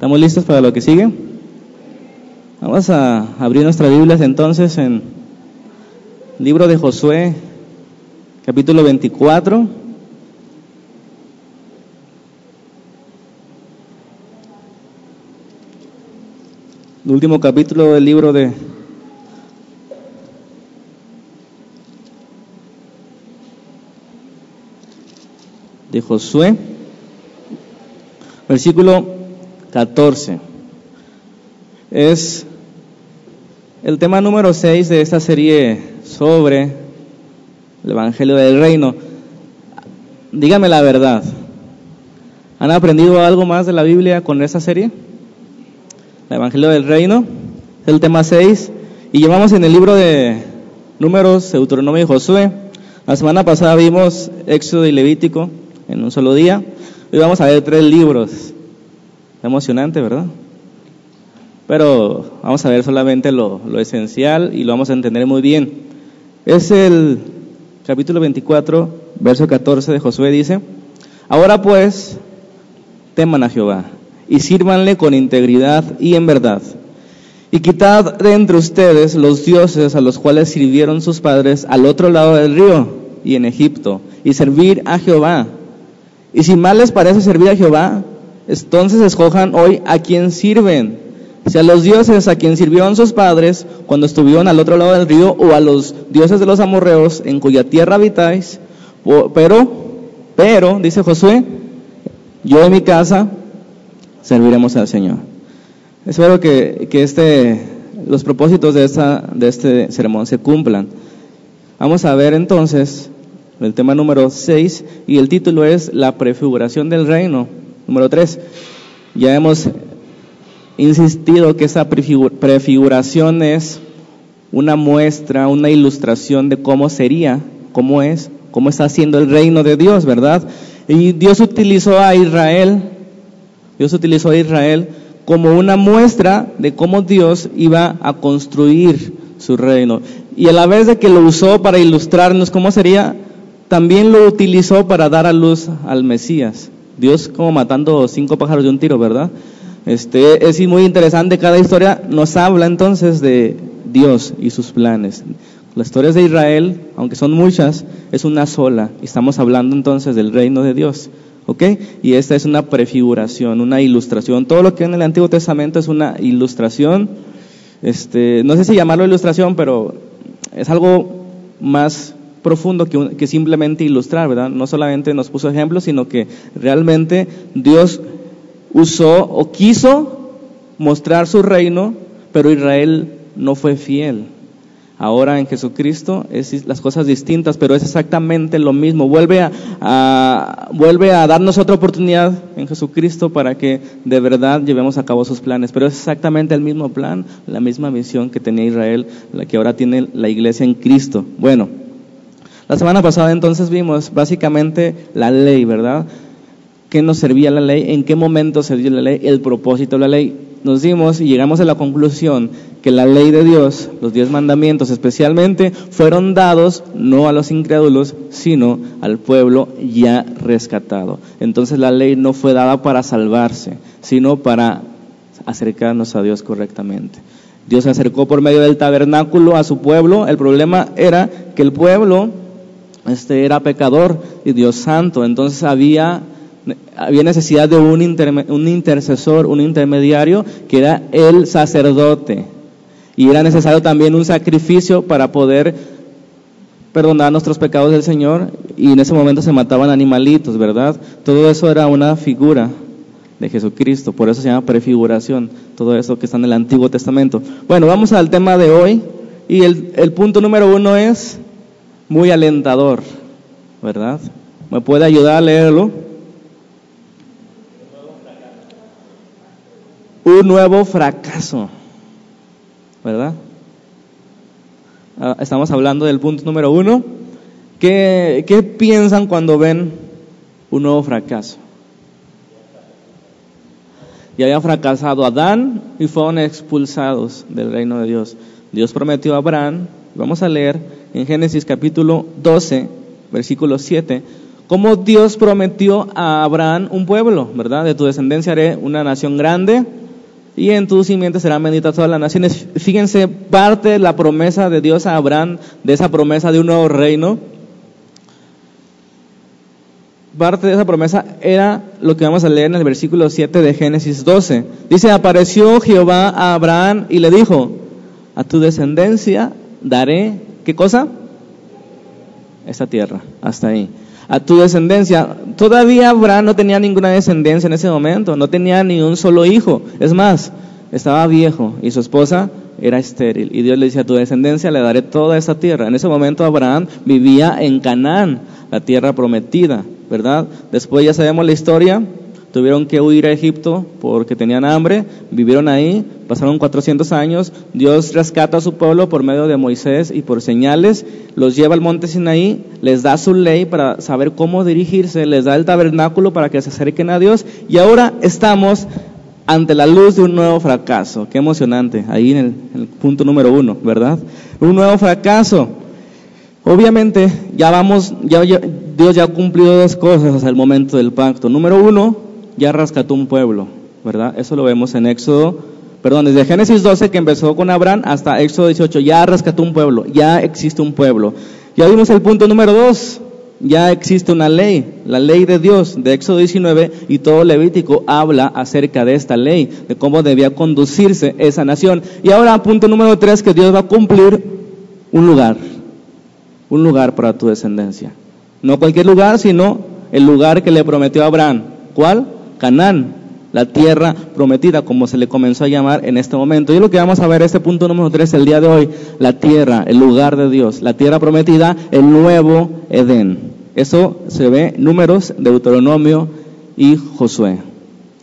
¿Estamos listos para lo que sigue? Vamos a abrir nuestras Biblias entonces en libro de Josué, capítulo 24. El último capítulo del libro de de Josué, versículo 14. Es el tema número 6 de esta serie sobre el Evangelio del Reino. Dígame la verdad. ¿Han aprendido algo más de la Biblia con esta serie? El Evangelio del Reino, el tema 6. Y llevamos en el libro de Números, Deuteronomio y Josué. La semana pasada vimos Éxodo y Levítico en un solo día. Hoy vamos a ver tres libros emocionante, ¿verdad? Pero vamos a ver solamente lo, esencial y lo vamos a entender muy bien. Es el capítulo 24, verso 14 de Josué, dice, Ahora pues, teman a Jehová y sírvanle con integridad y en verdad. Y quitad de entre ustedes los dioses a los cuales sirvieron sus padres al otro lado del río y en Egipto, y servir a Jehová. Y si mal les parece servir a Jehová, entonces escojan hoy a quien sirven. Si a los dioses a quien sirvieron sus padres cuando estuvieron al otro lado del río, o a los dioses de los amorreos en cuya tierra habitáis. Pero, pero, dice Josué, yo en mi casa serviremos al Señor. Espero que, que este, los propósitos de, esta, de este sermón se cumplan. Vamos a ver entonces el tema número 6 y el título es La prefiguración del reino. Número tres, ya hemos insistido que esa prefiguración es una muestra, una ilustración de cómo sería, cómo es, cómo está haciendo el reino de Dios, ¿verdad? Y Dios utilizó a Israel, Dios utilizó a Israel como una muestra de cómo Dios iba a construir su reino. Y a la vez de que lo usó para ilustrarnos cómo sería, también lo utilizó para dar a luz al Mesías. Dios como matando cinco pájaros de un tiro, ¿verdad? Este, es muy interesante, cada historia nos habla entonces de Dios y sus planes. Las historias de Israel, aunque son muchas, es una sola. Estamos hablando entonces del reino de Dios. ¿Ok? Y esta es una prefiguración, una ilustración. Todo lo que en el Antiguo Testamento es una ilustración. Este, no sé si llamarlo ilustración, pero es algo más profundo que, simplemente ilustrar, ¿verdad? No solamente nos puso ejemplos, sino que realmente Dios usó o quiso mostrar su reino, pero Israel no fue fiel. Ahora en Jesucristo es las cosas distintas, pero es exactamente lo mismo. Vuelve a, vuelve a darnos otra oportunidad en Jesucristo para que de verdad llevemos a cabo sus planes. Pero es exactamente el mismo plan, la misma misión que tenía Israel, la que ahora tiene la iglesia en Cristo. Bueno, la semana pasada entonces vimos básicamente la ley, ¿verdad? ¿Qué nos servía la ley? ¿En qué momento servía la ley? El propósito de la ley. Nos dimos y llegamos a la conclusión que la ley de Dios, los diez mandamientos especialmente, fueron dados no a los incrédulos, sino al pueblo ya rescatado. Entonces la ley no fue dada para salvarse, sino para acercarnos a Dios correctamente. Dios se acercó por medio del tabernáculo a su pueblo. El problema era que el pueblo este era pecador y Dios santo, entonces había, había necesidad de un, un intercesor, un intermediario, que era el sacerdote. Y era necesario también un sacrificio para poder perdonar nuestros pecados del Señor. Y en ese momento se mataban animalitos, ¿verdad? Todo eso era una figura de Jesucristo, por eso se llama prefiguración, todo eso que está en el Antiguo Testamento. Bueno, vamos al tema de hoy. Y el, el punto número uno es muy alentador, ¿verdad? ¿Me puede ayudar a leerlo? Un nuevo fracaso, ¿verdad? Ah, estamos hablando del punto número uno. ¿Qué, ¿Qué piensan cuando ven un nuevo fracaso? Y había fracasado Adán y fueron expulsados del reino de Dios. Dios prometió a Abraham, vamos a leer en Génesis capítulo 12, versículo 7, cómo Dios prometió a Abraham un pueblo, ¿verdad? De tu descendencia haré una nación grande y en tu simiente serán benditas todas las naciones. Fíjense, parte de la promesa de Dios a Abraham, de esa promesa de un nuevo reino, parte de esa promesa era lo que vamos a leer en el versículo 7 de Génesis 12. Dice, apareció Jehová a Abraham y le dijo, a tu descendencia daré, ¿qué cosa? Esta tierra, hasta ahí a tu descendencia. Todavía Abraham no tenía ninguna descendencia en ese momento, no tenía ni un solo hijo. Es más, estaba viejo y su esposa era estéril. Y Dios le dice a tu descendencia le daré toda esta tierra. En ese momento Abraham vivía en Canaán, la tierra prometida, ¿verdad? Después ya sabemos la historia, tuvieron que huir a Egipto porque tenían hambre, vivieron ahí, pasaron 400 años, Dios rescata a su pueblo por medio de Moisés y por señales, los lleva al monte Sinaí, les da su ley para saber cómo dirigirse, les da el tabernáculo para que se acerquen a Dios y ahora estamos ante la luz de un nuevo fracaso. Qué emocionante, ahí en el, punto número uno, ¿verdad? Un nuevo fracaso. Obviamente, ya vamos, ya, Dios ya ha cumplido dos cosas hasta el momento del pacto. Número uno, ya rescató un pueblo, ¿verdad? Eso lo vemos en Éxodo, perdón, desde Génesis 12 que empezó con Abraham hasta Éxodo 18, ya rescató un pueblo, ya existe un pueblo. Ya vimos el punto número dos, ya existe una ley, la ley de Dios de Éxodo 19 y todo Levítico habla acerca de esta ley, de cómo debía conducirse esa nación. Y ahora punto número tres, que Dios va a cumplir un lugar, un lugar para tu descendencia. No cualquier lugar, sino el lugar que le prometió a Abraham. ¿Cuál? Canaán, la tierra prometida, como se le comenzó a llamar en este momento. Y lo que vamos a ver, este punto número 3, el día de hoy, la tierra, el lugar de Dios, la tierra prometida, el nuevo Edén. Eso se ve números, Deuteronomio y Josué.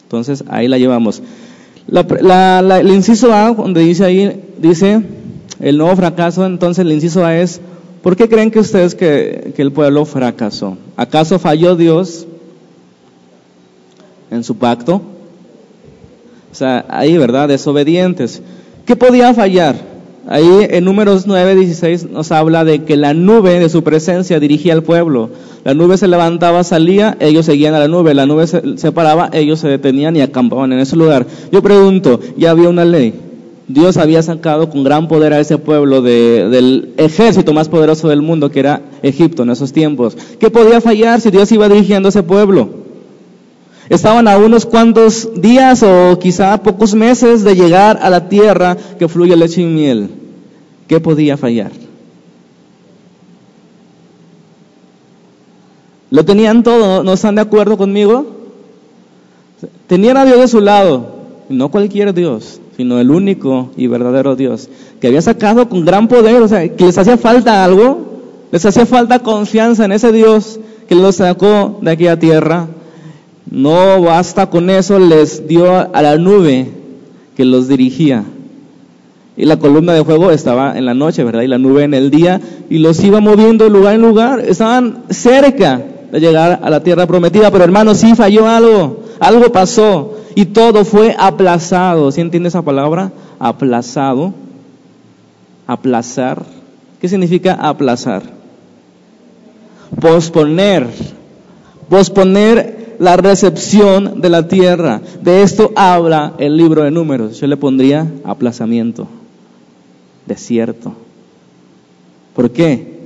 Entonces ahí la llevamos. el inciso A, donde dice ahí, dice el nuevo fracaso, entonces el inciso A es, ¿por qué creen que ustedes que, que el pueblo fracasó? ¿Acaso falló Dios? En su pacto. O sea, ahí, ¿verdad? Desobedientes. ¿Qué podía fallar? Ahí en números 9, 16 nos habla de que la nube de su presencia dirigía al pueblo. La nube se levantaba, salía, ellos seguían a la nube. La nube se separaba, ellos se detenían y acampaban en ese lugar. Yo pregunto, ya había una ley. Dios había sacado con gran poder a ese pueblo del ejército más poderoso del mundo, que era Egipto en esos tiempos. ¿Qué podía fallar si Dios iba dirigiendo a ese pueblo? Estaban a unos cuantos días o quizá pocos meses de llegar a la tierra que fluye leche y miel. ¿Qué podía fallar? Lo tenían todo, ¿no están de acuerdo conmigo? Tenían a Dios de su lado, no cualquier Dios, sino el único y verdadero Dios, que había sacado con gran poder, o sea, que les hacía falta algo, les hacía falta confianza en ese Dios que los sacó de aquella tierra no basta con eso, les dio a la nube que los dirigía. Y la columna de fuego estaba en la noche, ¿verdad? Y la nube en el día, y los iba moviendo de lugar en lugar. Estaban cerca de llegar a la tierra prometida, pero hermano, sí falló algo, algo pasó, y todo fue aplazado. ¿Sí entiende esa palabra? Aplazado. Aplazar. ¿Qué significa aplazar? Posponer. Posponer la recepción de la tierra. De esto habla el libro de números. Yo le pondría aplazamiento, desierto. ¿Por qué?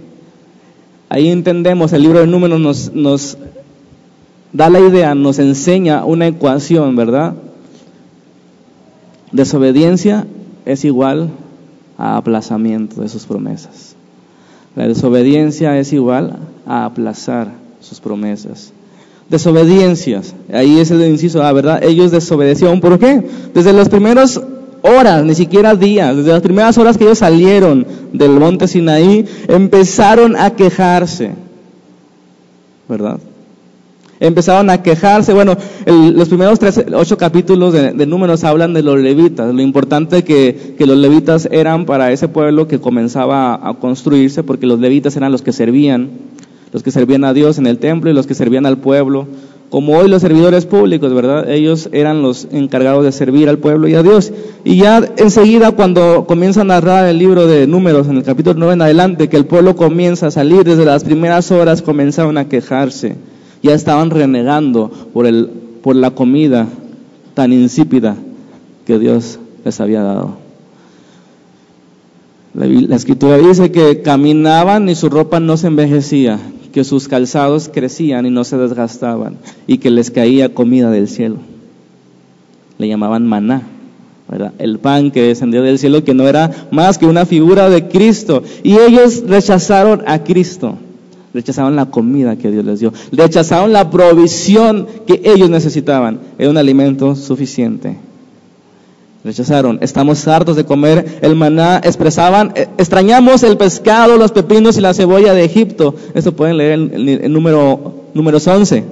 Ahí entendemos, el libro de números nos, nos da la idea, nos enseña una ecuación, ¿verdad? Desobediencia es igual a aplazamiento de sus promesas. La desobediencia es igual a aplazar sus promesas desobediencias. Ahí es el inciso A, ¿verdad? Ellos desobedecieron. ¿Por qué? Desde las primeras horas, ni siquiera días, desde las primeras horas que ellos salieron del monte Sinaí, empezaron a quejarse. ¿Verdad? Empezaron a quejarse. Bueno, los primeros tres, ocho capítulos de, números hablan de los levitas, lo importante que los levitas eran para ese pueblo que comenzaba a construirse, porque los levitas eran los que servían los que servían a Dios en el templo y los que servían al pueblo, como hoy los servidores públicos, ¿verdad? Ellos eran los encargados de servir al pueblo y a Dios. Y ya enseguida cuando comienza a narrar el libro de números, en el capítulo 9 en adelante, que el pueblo comienza a salir, desde las primeras horas comenzaron a quejarse Ya estaban renegando por, el, por la comida tan insípida que Dios les había dado. La, escritura dice que caminaban y su ropa no se envejecía, que sus calzados crecían y no se desgastaban y que les caía comida del cielo. Le llamaban maná, el pan que descendió del cielo, que no era más que una figura de Cristo. Y ellos rechazaron a Cristo, rechazaron la comida que Dios les dio, rechazaron la provisión que ellos necesitaban, era un alimento suficiente. Rechazaron, estamos hartos de comer el maná, expresaban, eh, extrañamos el pescado, los pepinos y la cebolla de Egipto. Esto pueden leer en el número, números 11.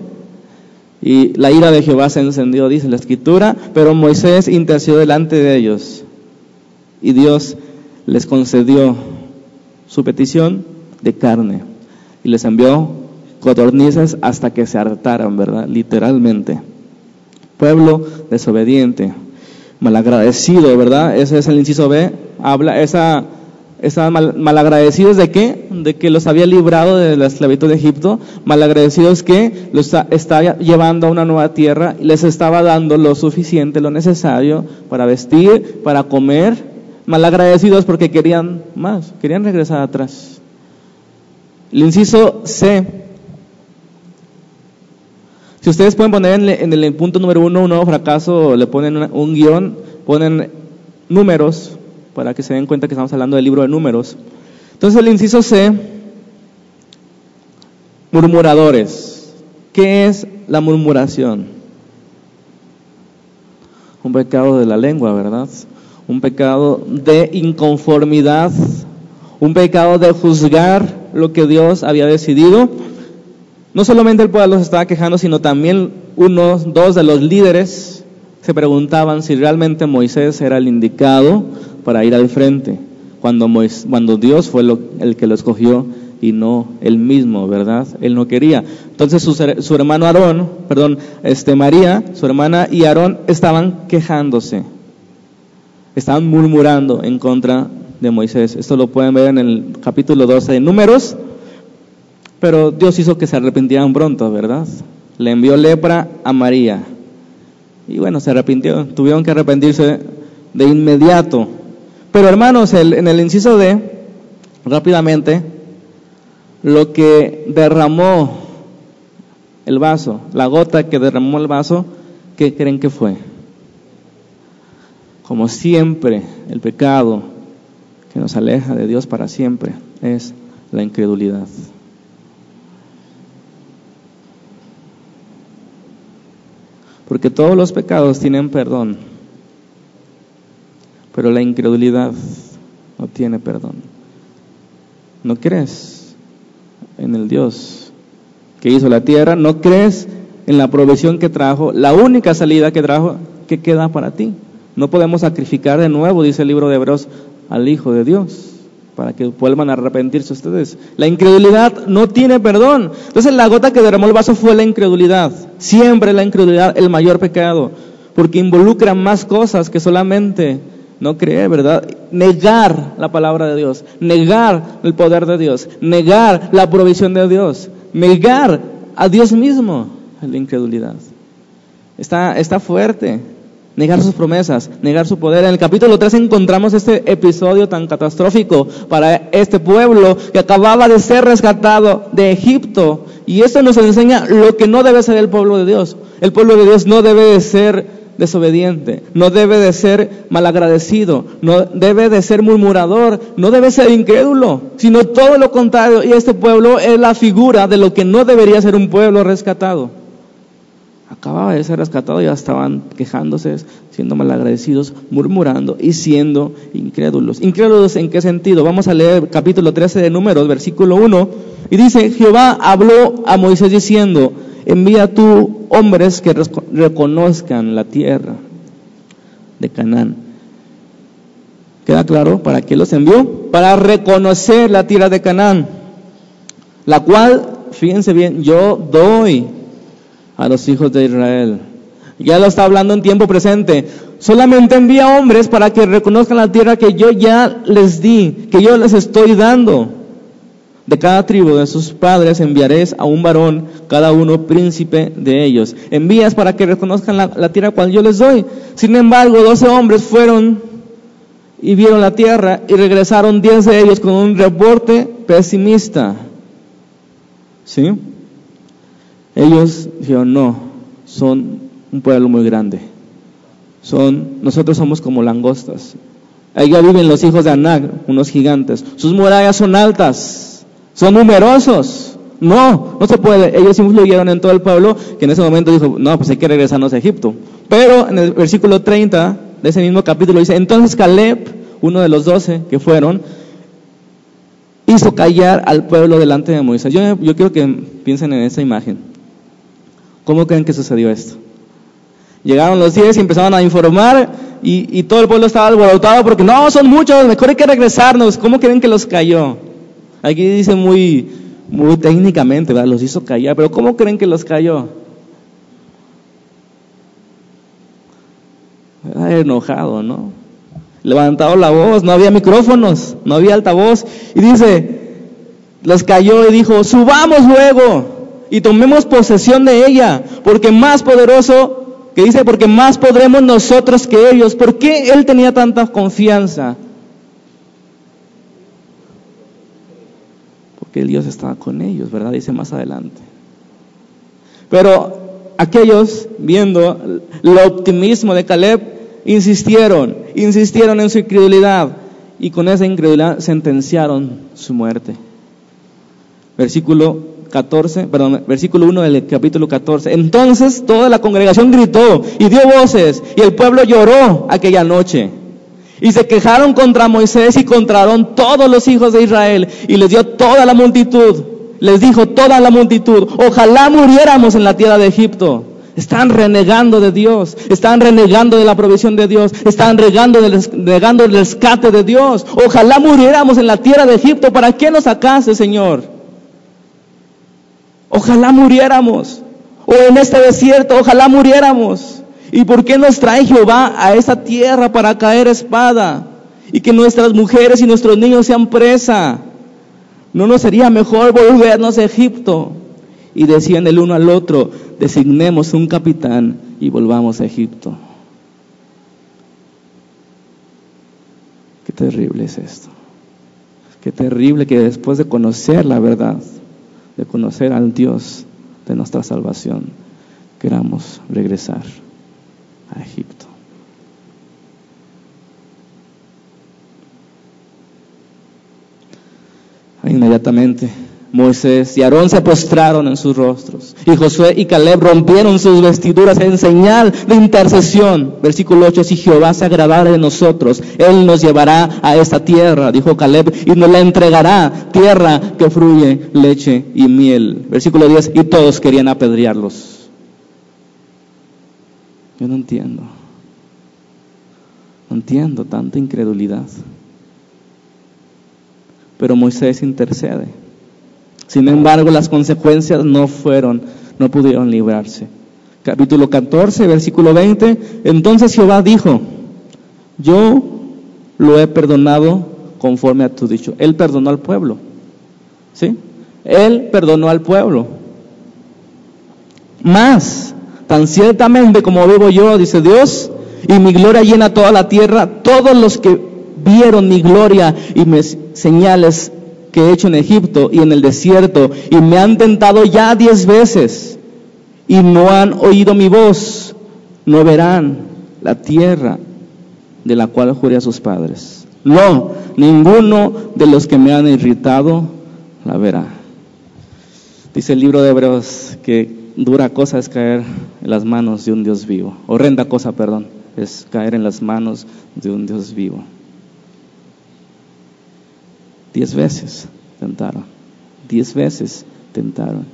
Y la ira de Jehová se encendió, dice la escritura, pero Moisés intercedió delante de ellos. Y Dios les concedió su petición de carne. Y les envió codornices hasta que se hartaran, ¿verdad? Literalmente. Pueblo desobediente malagradecido, ¿verdad? Ese es el inciso B. Habla, esa, esa mal, malagradecidos de qué? De que los había librado de la esclavitud de Egipto. Malagradecidos que los estaba llevando a una nueva tierra y les estaba dando lo suficiente, lo necesario para vestir, para comer. Malagradecidos porque querían más, querían regresar atrás. El inciso C si ustedes pueden poner en, el punto número uno un nuevo fracaso, le ponen un guion, ponen números, para que se den cuenta que estamos hablando del libro de números. Entonces el inciso C, murmuradores. ¿Qué es la murmuración? Un pecado de la lengua, ¿verdad? Un pecado de inconformidad, un pecado de juzgar lo que Dios había decidido no solamente el pueblo se estaba quejando, sino también unos, dos de los líderes se preguntaban si realmente Moisés era el indicado para ir al frente, cuando, cuando Dios fue el que lo escogió y no él mismo, ¿verdad? Él no quería. Entonces su, su, hermano Aarón, perdón, este María, su hermana y Aarón estaban quejándose, estaban murmurando en contra de Moisés. Esto lo pueden ver en el capítulo 12 de Números, pero Dios hizo que se arrepintieran pronto, ¿verdad? Le envió lepra a María. Y bueno, se arrepintió. Tuvieron que arrepentirse de inmediato. Pero hermanos, en el inciso D, rápidamente, lo que derramó el vaso, la gota que derramó el vaso, ¿qué creen que fue? Como siempre, el pecado que nos aleja de Dios para siempre es la incredulidad. Porque todos los pecados tienen perdón, pero la incredulidad no tiene perdón. ¿No crees en el Dios que hizo la tierra? ¿No crees en la provisión que trajo? La única salida que trajo, ¿qué queda para ti? No podemos sacrificar de nuevo, dice el libro de Hebreos, al Hijo de Dios para que vuelvan a arrepentirse ustedes. La incredulidad no tiene perdón. Entonces la gota que derramó el vaso fue la incredulidad. Siempre la incredulidad el mayor pecado, porque involucra más cosas que solamente no creer, ¿verdad? Negar la palabra de Dios, negar el poder de Dios, negar la provisión de Dios, negar a Dios mismo, la incredulidad. Está, está fuerte negar sus promesas, negar su poder. En el capítulo 3 encontramos este episodio tan catastrófico para este pueblo que acababa de ser rescatado de Egipto. Y esto nos enseña lo que no debe ser el pueblo de Dios. El pueblo de Dios no debe de ser desobediente, no debe de ser malagradecido, no debe de ser murmurador, no debe ser incrédulo, sino todo lo contrario. Y este pueblo es la figura de lo que no debería ser un pueblo rescatado acababa de ser rescatado y ya estaban quejándose, siendo malagradecidos, murmurando y siendo incrédulos. ¿Incrédulos en qué sentido? Vamos a leer capítulo 13 de Números, versículo 1, y dice, Jehová habló a Moisés diciendo, envía tú hombres que reconozcan la tierra de Canaán. ¿Queda claro? ¿Para qué los envió? Para reconocer la tierra de Canaán, la cual, fíjense bien, yo doy a los hijos de Israel. Ya lo está hablando en tiempo presente. Solamente envía hombres para que reconozcan la tierra que yo ya les di, que yo les estoy dando. De cada tribu de sus padres enviaréis a un varón, cada uno príncipe de ellos. Envías para que reconozcan la, tierra cual yo les doy. Sin embargo, doce hombres fueron y vieron la tierra y regresaron diez de ellos con un reporte pesimista. ¿Sí? Ellos dijeron, no, son un pueblo muy grande. Son, nosotros somos como langostas. Allá viven los hijos de Anag, unos gigantes. Sus murallas son altas, son numerosos. No, no se puede. Ellos influyeron en todo el pueblo que en ese momento dijo, no, pues hay que regresarnos a Egipto. Pero en el versículo 30 de ese mismo capítulo dice, entonces Caleb, uno de los doce que fueron, hizo callar al pueblo delante de Moisés. Yo, yo quiero que piensen en esa imagen. ¿Cómo creen que sucedió esto? Llegaron los diez y empezaron a informar y, todo el pueblo estaba alborotado porque no, son muchos, mejor hay que regresarnos. ¿Cómo creen que los cayó? Aquí dice muy, muy técnicamente, ¿verdad? los hizo callar, pero ¿cómo creen que los cayó? enojado, ¿no? Levantado la voz, no había micrófonos, no había altavoz. Y dice, los cayó y dijo, subamos luego y tomemos posesión de ella, porque más poderoso, que dice, porque más podremos nosotros que ellos. ¿Por qué él tenía tanta confianza? Porque Dios estaba con ellos, ¿verdad? Dice más adelante. Pero aquellos, viendo el optimismo de Caleb, insistieron, insistieron en su incredulidad y con esa incredulidad sentenciaron su muerte. Versículo 14, perdón, versículo 1 del capítulo 14. Entonces toda la congregación gritó y dio voces y el pueblo lloró aquella noche. Y se quejaron contra Moisés y contra todos los hijos de Israel y les dio toda la multitud les dijo toda la multitud, ojalá muriéramos en la tierra de Egipto. Están renegando de Dios, están renegando de la provisión de Dios, están renegando del, rescate de Dios. Ojalá muriéramos en la tierra de Egipto. ¿Para qué nos sacaste, Señor? Ojalá muriéramos. O en este desierto, ojalá muriéramos. ¿Y por qué nos trae Jehová a esa tierra para caer espada? Y que nuestras mujeres y nuestros niños sean presa. ¿No nos sería mejor volvernos a Egipto? Y decían el uno al otro, designemos un capitán y volvamos a Egipto. Qué terrible es esto. Qué terrible que después de conocer la verdad, de conocer al Dios de nuestra salvación, queramos regresar a Egipto. Inmediatamente Moisés y Aarón se postraron en sus rostros. Y Josué y Caleb rompieron sus vestiduras en señal de intercesión. Versículo 8, si Jehová se agradara de nosotros, Él nos llevará a esta tierra, dijo Caleb, y nos la entregará, tierra que fluye leche y miel. Versículo 10, y todos querían apedrearlos. Yo no entiendo. No entiendo tanta incredulidad pero Moisés intercede. Sin embargo, las consecuencias no fueron, no pudieron librarse. Capítulo 14, versículo 20. Entonces Jehová dijo, yo lo he perdonado conforme a tu dicho. Él perdonó al pueblo. ¿Sí? Él perdonó al pueblo. Más, tan ciertamente como vivo yo, dice Dios, y mi gloria llena toda la tierra, todos los que vieron mi gloria y mis señales que he hecho en Egipto y en el desierto, y me han tentado ya diez veces, y no han oído mi voz, no verán la tierra de la cual juré a sus padres. No, ninguno de los que me han irritado la verá. Dice el libro de Hebreos que dura cosa es caer en las manos de un Dios vivo. Horrenda cosa, perdón, es caer en las manos de un Dios vivo. Diez veces tentaron. Diez veces tentaron.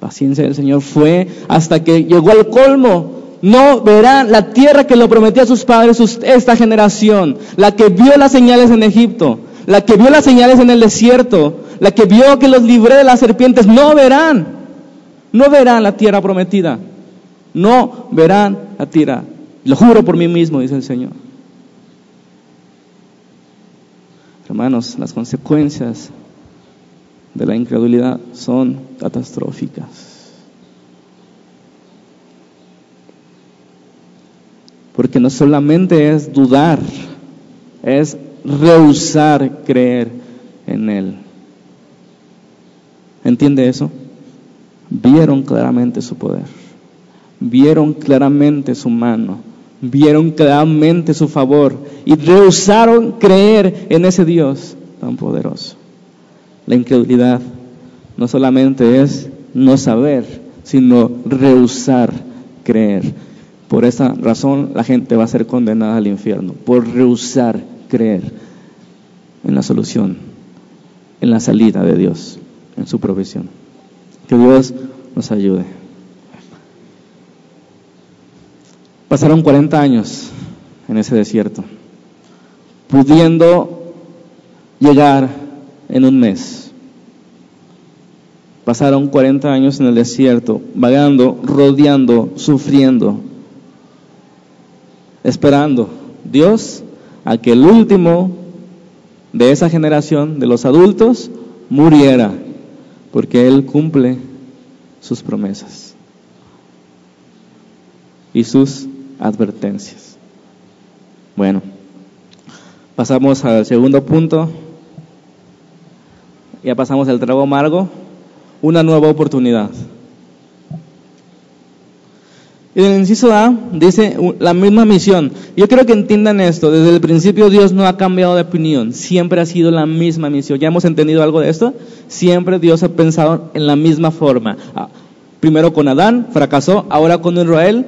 Paciencia del Señor fue hasta que llegó al colmo. No verán la tierra que lo prometió a sus padres esta generación, la que vio las señales en Egipto, la que vio las señales en el desierto, la que vio que los libré de las serpientes, no verán, no verán la tierra prometida, no verán la tierra. Lo juro por mí mismo, dice el Señor. Hermanos, las consecuencias de la incredulidad son catastróficas. Porque no solamente es dudar, es rehusar creer en Él. ¿Entiende eso? Vieron claramente su poder, vieron claramente su mano, vieron claramente su favor y rehusaron creer en ese Dios tan poderoso. La incredulidad no solamente es no saber, sino rehusar creer. Por esa razón la gente va a ser condenada al infierno, por rehusar creer en la solución, en la salida de Dios, en su provisión. Que Dios nos ayude. Pasaron 40 años en ese desierto, pudiendo llegar en un mes. Pasaron 40 años en el desierto, vagando, rodeando, sufriendo, esperando Dios a que el último de esa generación, de los adultos, muriera, porque Él cumple sus promesas y sus advertencias. Bueno, pasamos al segundo punto. Ya pasamos el trago amargo, una nueva oportunidad. En el inciso A dice la misma misión. Yo quiero que entiendan esto. Desde el principio Dios no ha cambiado de opinión. Siempre ha sido la misma misión. ¿Ya hemos entendido algo de esto? Siempre Dios ha pensado en la misma forma. Ah, primero con Adán, fracasó. Ahora con Israel,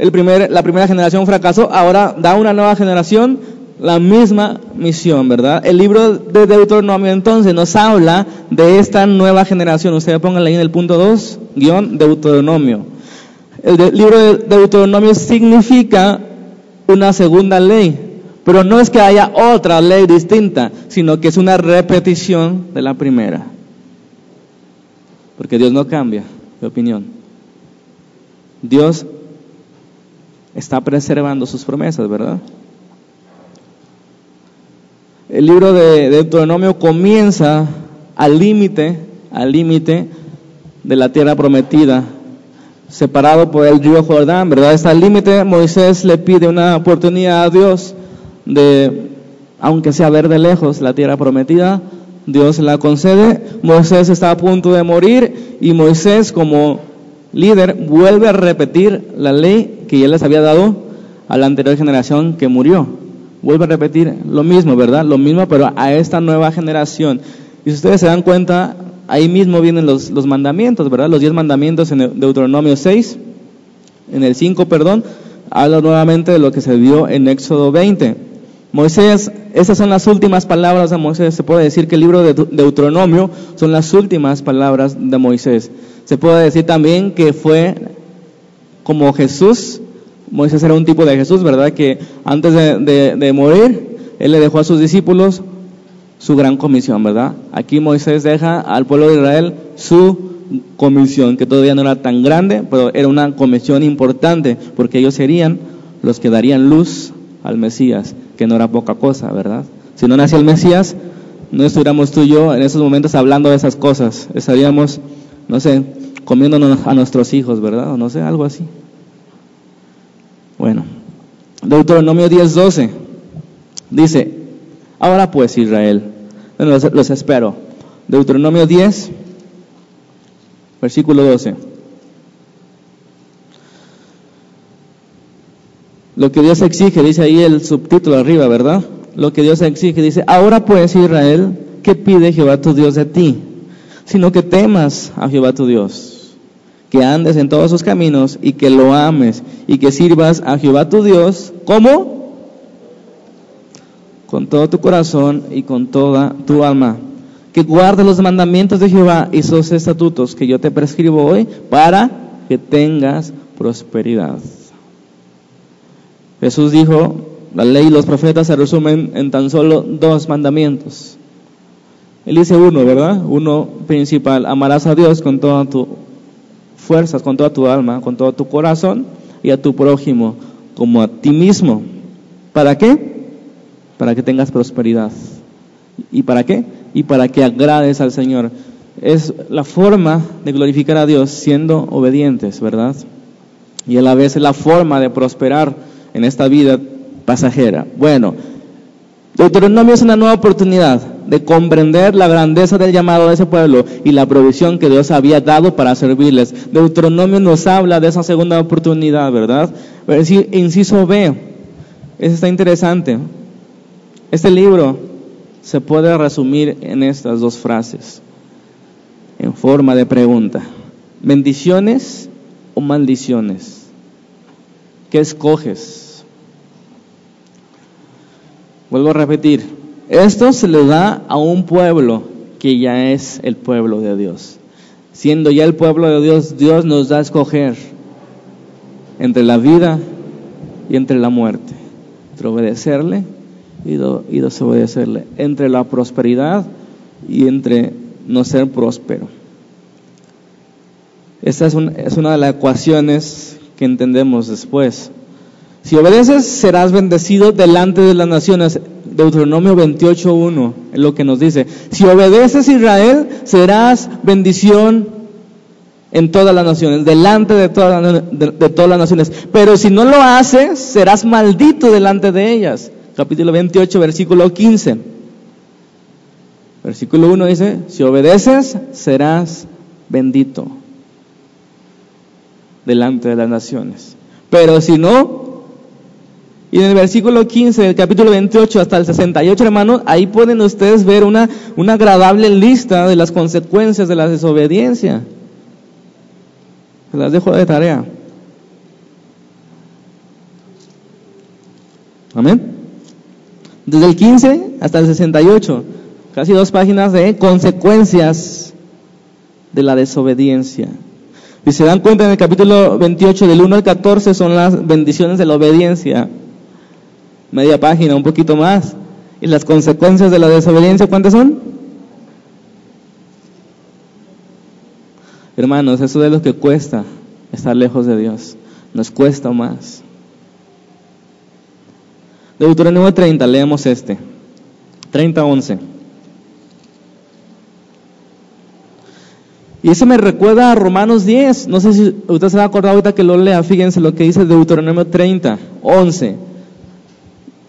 el primer, la primera generación fracasó. Ahora da una nueva generación la misma misión, ¿verdad? El libro de Deuteronomio entonces nos habla de esta nueva generación. Ustedes pónganle ahí en el punto 2, guion Deuteronomio. El libro de Deuteronomio significa una segunda ley, pero no es que haya otra ley distinta, sino que es una repetición de la primera. Porque Dios no cambia de opinión. Dios está preservando sus promesas, ¿verdad? El libro de Deuteronomio comienza al límite, al límite de la tierra prometida separado por el río Jordán, ¿verdad? Está al límite, Moisés le pide una oportunidad a Dios de, aunque sea ver de lejos la tierra prometida, Dios la concede. Moisés está a punto de morir y Moisés como líder vuelve a repetir la ley que ya les había dado a la anterior generación que murió. Vuelve a repetir lo mismo, ¿verdad? Lo mismo, pero a esta nueva generación. Y si ustedes se dan cuenta, ahí mismo vienen los, los mandamientos, ¿verdad? Los diez mandamientos en Deuteronomio 6, en el 5, perdón, habla nuevamente de lo que se dio en Éxodo 20. Moisés, esas son las últimas palabras de Moisés. Se puede decir que el libro de Deuteronomio son las últimas palabras de Moisés. Se puede decir también que fue como Jesús, Moisés era un tipo de Jesús, ¿verdad? Que antes de, morir, él le dejó a sus discípulos su gran comisión, ¿verdad? Aquí Moisés deja al pueblo de Israel su comisión, que todavía no era tan grande, pero era una comisión importante, porque ellos serían los que darían luz al Mesías, que no era poca cosa, ¿verdad? Si no nacía el Mesías, no estuviéramos tú y yo en esos momentos hablando de esas cosas, estaríamos, no sé, comiéndonos a nuestros hijos, ¿verdad? O no sé, algo así. Bueno, Deuteronomio 10:12 dice, Ahora pues, Israel, los, espero. Deuteronomio 10, versículo 12. Lo que Dios exige, dice ahí el subtítulo arriba, ¿verdad? Lo que Dios exige, dice, ahora pues, Israel, ¿qué pide Jehová tu Dios de ti? Sino que temas a Jehová tu Dios, que andes en todos sus caminos y que lo ames y que sirvas a Jehová tu Dios, ¿cómo? con todo tu corazón y con toda tu alma. Que guardes los mandamientos de Jehová y sus estatutos que yo te prescribo hoy para que tengas prosperidad. Jesús dijo, la ley y los profetas se resumen en tan solo dos mandamientos. Él dice uno, ¿verdad? Uno principal, amarás a Dios con todas tus con toda tu alma, con todo tu corazón y a tu prójimo como a ti mismo. ¿Para qué? para que tengas prosperidad. ¿Y para qué? Y para que agrades al Señor. es la forma de glorificar a Dios siendo obedientes, ¿verdad? Y a la vez es la forma de prosperar en esta vida pasajera. Bueno, Deuteronomio es una nueva oportunidad de comprender la grandeza del llamado de ese pueblo y la provisión que Dios había dado para servirles. Deuteronomio nos habla de esa segunda oportunidad, ¿verdad? Inciso B, eso está interesante. Este libro se puede resumir en estas dos frases, en forma de pregunta. ¿Bendiciones o maldiciones? ¿Qué escoges? Vuelvo a repetir, esto se le da a un pueblo que ya es el pueblo de Dios. Siendo ya el pueblo de Dios, Dios nos da a escoger entre la vida y entre la muerte, entre obedecerle y, desobedecerle, entre la prosperidad y entre no ser próspero. Esta es, es una de las ecuaciones que entendemos después. Si obedeces, serás bendecido delante de las naciones. Deuteronomio 28.1 es lo que nos dice. Si obedeces Israel, serás bendición en todas las naciones, delante de todas, de todas las naciones. Pero si no lo haces, serás maldito delante de ellas capítulo 28, versículo 15. Versículo 1 dice, si obedeces, serás bendito delante de las naciones. Pero si no, y en el versículo 15 del capítulo 28 hasta el 68, hermanos, ahí pueden ustedes ver una, una agradable lista de las consecuencias de la desobediencia. Se las dejo de tarea. Amén desde el 15 hasta el 68, casi dos páginas de consecuencias de la desobediencia. Si se dan cuenta en el capítulo 28 del 1 al 14 son las bendiciones de la obediencia, media página, un poquito más. ¿Y las consecuencias de la desobediencia cuántas son? Hermanos, eso es lo que cuesta estar lejos de Dios. Nos cuesta más. Deuteronomio 30, leemos este. 30, 11. Y ese me recuerda a Romanos 10. No sé si usted se va a acordar ahorita que lo lea. Fíjense lo que dice Deuteronomio 30, 11.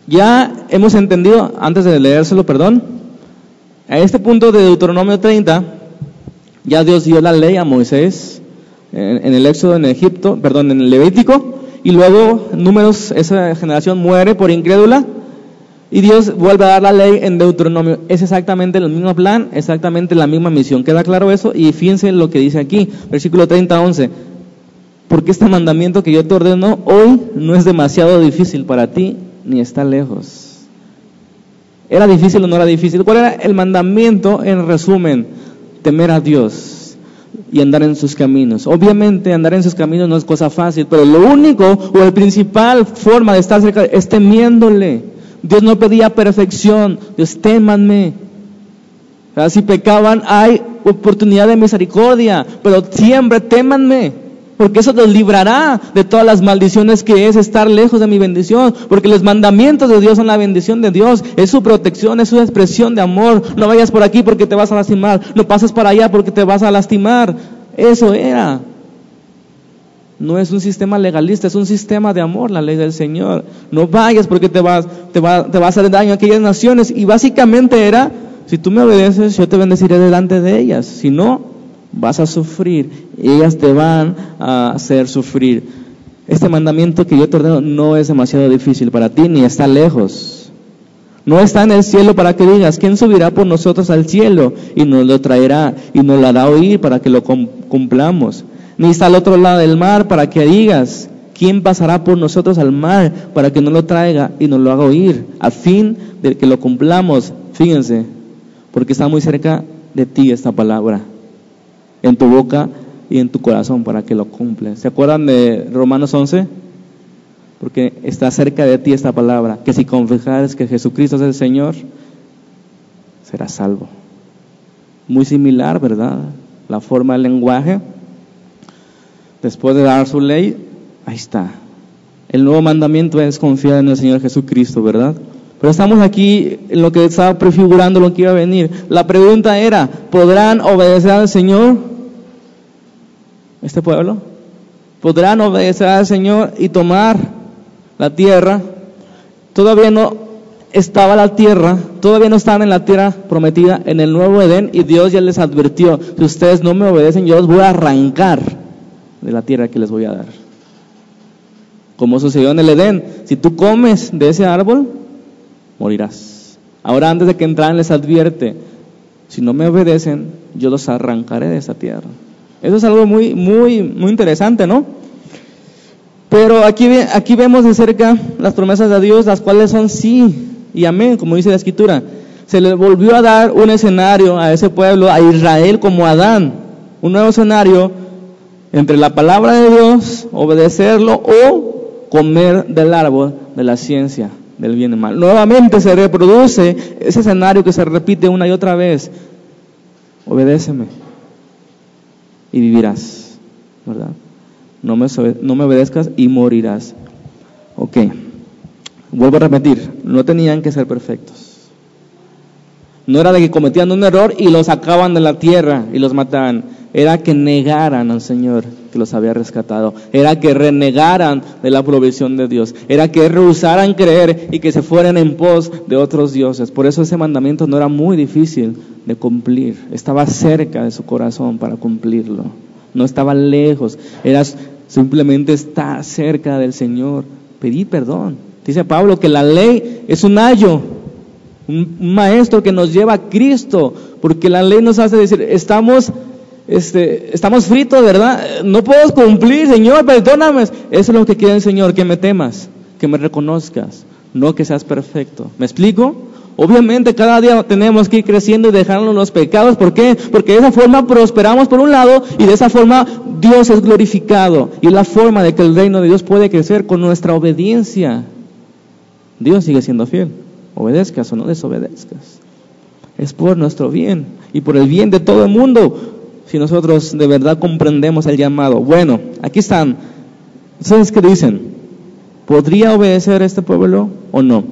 Ya hemos entendido, antes de leérselo, perdón, a este punto de Deuteronomio 30, ya Dios dio la ley a Moisés en, en el Éxodo en Egipto, perdón, en el Levítico, y luego números, esa generación muere por incrédula y Dios vuelve a dar la ley en Deuteronomio. Es exactamente el mismo plan, exactamente la misma misión. ¿Queda claro eso? Y fíjense lo que dice aquí, versículo 30, 11. Porque este mandamiento que yo te ordeno hoy no es demasiado difícil para ti, ni está lejos. ¿Era difícil o no era difícil? ¿Cuál era el mandamiento en resumen? Temer a Dios y andar en sus caminos. Obviamente andar en sus caminos no es cosa fácil, pero lo único o la principal forma de estar cerca es temiéndole. Dios no pedía perfección, Dios témanme. Si pecaban hay oportunidad de misericordia, pero siempre témanme porque eso los librará de todas las maldiciones que es estar lejos de mi bendición, porque los mandamientos de Dios son la bendición de Dios, es su protección, es su expresión de amor. No vayas por aquí porque te vas a lastimar, no pases para allá porque te vas a lastimar. Eso era. No es un sistema legalista, es un sistema de amor, la ley del Señor. No vayas porque te vas, te va, te va a hacer daño a aquellas naciones. Y básicamente era, si tú me obedeces, yo te bendeciré delante de ellas. Si no, vas a sufrir, ellas te van a hacer sufrir. Este mandamiento que yo te ordeno no es demasiado difícil para ti ni está lejos. No está en el cielo para que digas, ¿quién subirá por nosotros al cielo? Y nos lo traerá y nos lo hará oír para que lo cumplamos. Ni está al otro lado del mar para que digas, ¿quién pasará por nosotros al mar para que nos lo traiga y nos lo haga oír? A fin de que lo cumplamos. Fíjense, porque está muy cerca de ti esta palabra en tu boca y en tu corazón para que lo cumples. ¿Se acuerdan de Romanos 11? Porque está cerca de ti esta palabra, que si confesares que Jesucristo es el Señor, serás salvo. Muy similar, ¿verdad? La forma del lenguaje. Después de dar su ley, ahí está. El nuevo mandamiento es confiar en el Señor Jesucristo, ¿verdad? Pero estamos aquí en lo que estaba prefigurando lo que iba a venir. La pregunta era, ¿podrán obedecer al Señor este pueblo? ¿Podrán obedecer al Señor y tomar la tierra? Todavía no estaba la tierra, todavía no estaban en la tierra prometida, en el nuevo Edén, y Dios ya les advirtió, si ustedes no me obedecen, yo los voy a arrancar de la tierra que les voy a dar. Como sucedió en el Edén, si tú comes de ese árbol, morirás. Ahora antes de que entraran les advierte, si no me obedecen, yo los arrancaré de esa tierra. Eso es algo muy, muy, muy interesante, ¿no? Pero aquí, aquí vemos de cerca las promesas de Dios, las cuales son sí y amén, como dice la escritura. Se le volvió a dar un escenario a ese pueblo, a Israel como Adán, un nuevo escenario entre la palabra de Dios, obedecerlo o comer del árbol de la ciencia del bien y mal. Nuevamente se reproduce ese escenario que se repite una y otra vez. Obedéceme y vivirás, ¿verdad? No me, no me obedezcas y morirás. Ok, vuelvo a repetir, no tenían que ser perfectos. No era de que cometían un error y los sacaban de la tierra y los mataban. Era que negaran al Señor que los había rescatado. Era que renegaran de la provisión de Dios. Era que rehusaran creer y que se fueran en pos de otros dioses. Por eso ese mandamiento no era muy difícil de cumplir. Estaba cerca de su corazón para cumplirlo. No estaba lejos. Era simplemente estar cerca del Señor. Pedir perdón. Dice Pablo que la ley es un ayo un maestro que nos lleva a Cristo, porque la ley nos hace decir, estamos, este, estamos fritos, ¿verdad? No puedo cumplir, Señor, perdóname. Eso es lo que quiere el Señor, que me temas, que me reconozcas, no que seas perfecto. ¿Me explico? Obviamente cada día tenemos que ir creciendo y dejarnos los pecados. ¿Por qué? Porque de esa forma prosperamos por un lado y de esa forma Dios es glorificado. Y la forma de que el reino de Dios puede crecer con nuestra obediencia. Dios sigue siendo fiel obedezcas o no desobedezcas. Es por nuestro bien y por el bien de todo el mundo si nosotros de verdad comprendemos el llamado. Bueno, aquí están. ¿Ustedes qué dicen? ¿Podría obedecer este pueblo o no?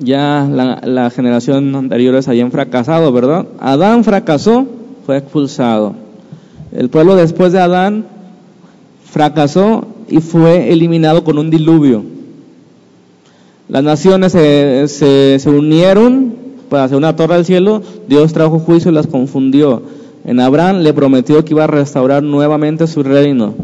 Ya la, la generación anteriores habían fracasado, ¿verdad? Adán fracasó fue expulsado. El pueblo después de Adán fracasó y fue eliminado con un diluvio. Las naciones se, se, unieron para hacer una torre al cielo, Dios trajo juicio y las confundió. En Abraham le prometió que iba a restaurar nuevamente su reino.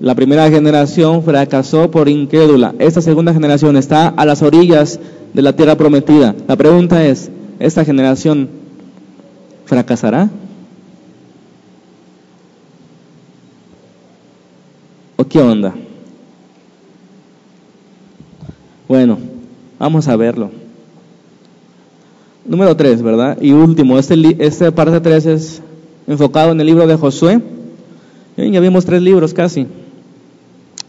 La primera generación fracasó por incrédula. Esta segunda generación está a las orillas de la tierra prometida. La pregunta es, ¿esta generación fracasará? qué onda? Bueno, vamos a verlo. Número 3, ¿verdad? Y último, este, este parte 3 es enfocado en el libro de Josué. Ya vimos tres libros casi.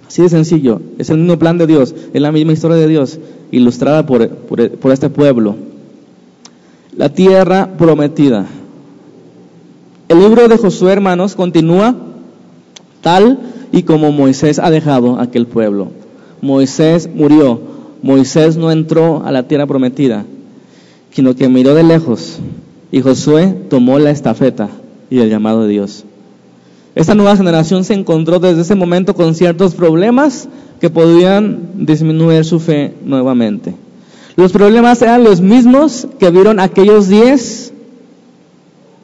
Así de sencillo. Es el mismo plan de Dios, es la misma historia de Dios, ilustrada por, por, por este pueblo. La tierra prometida. El libro de Josué, hermanos, continúa tal y como Moisés ha dejado aquel pueblo. Moisés murió, Moisés no entró a la tierra prometida, sino que miró de lejos y Josué tomó la estafeta y el llamado de Dios. Esta nueva generación se encontró desde ese momento con ciertos problemas que podían disminuir su fe nuevamente. Los problemas eran los mismos que vieron aquellos diez.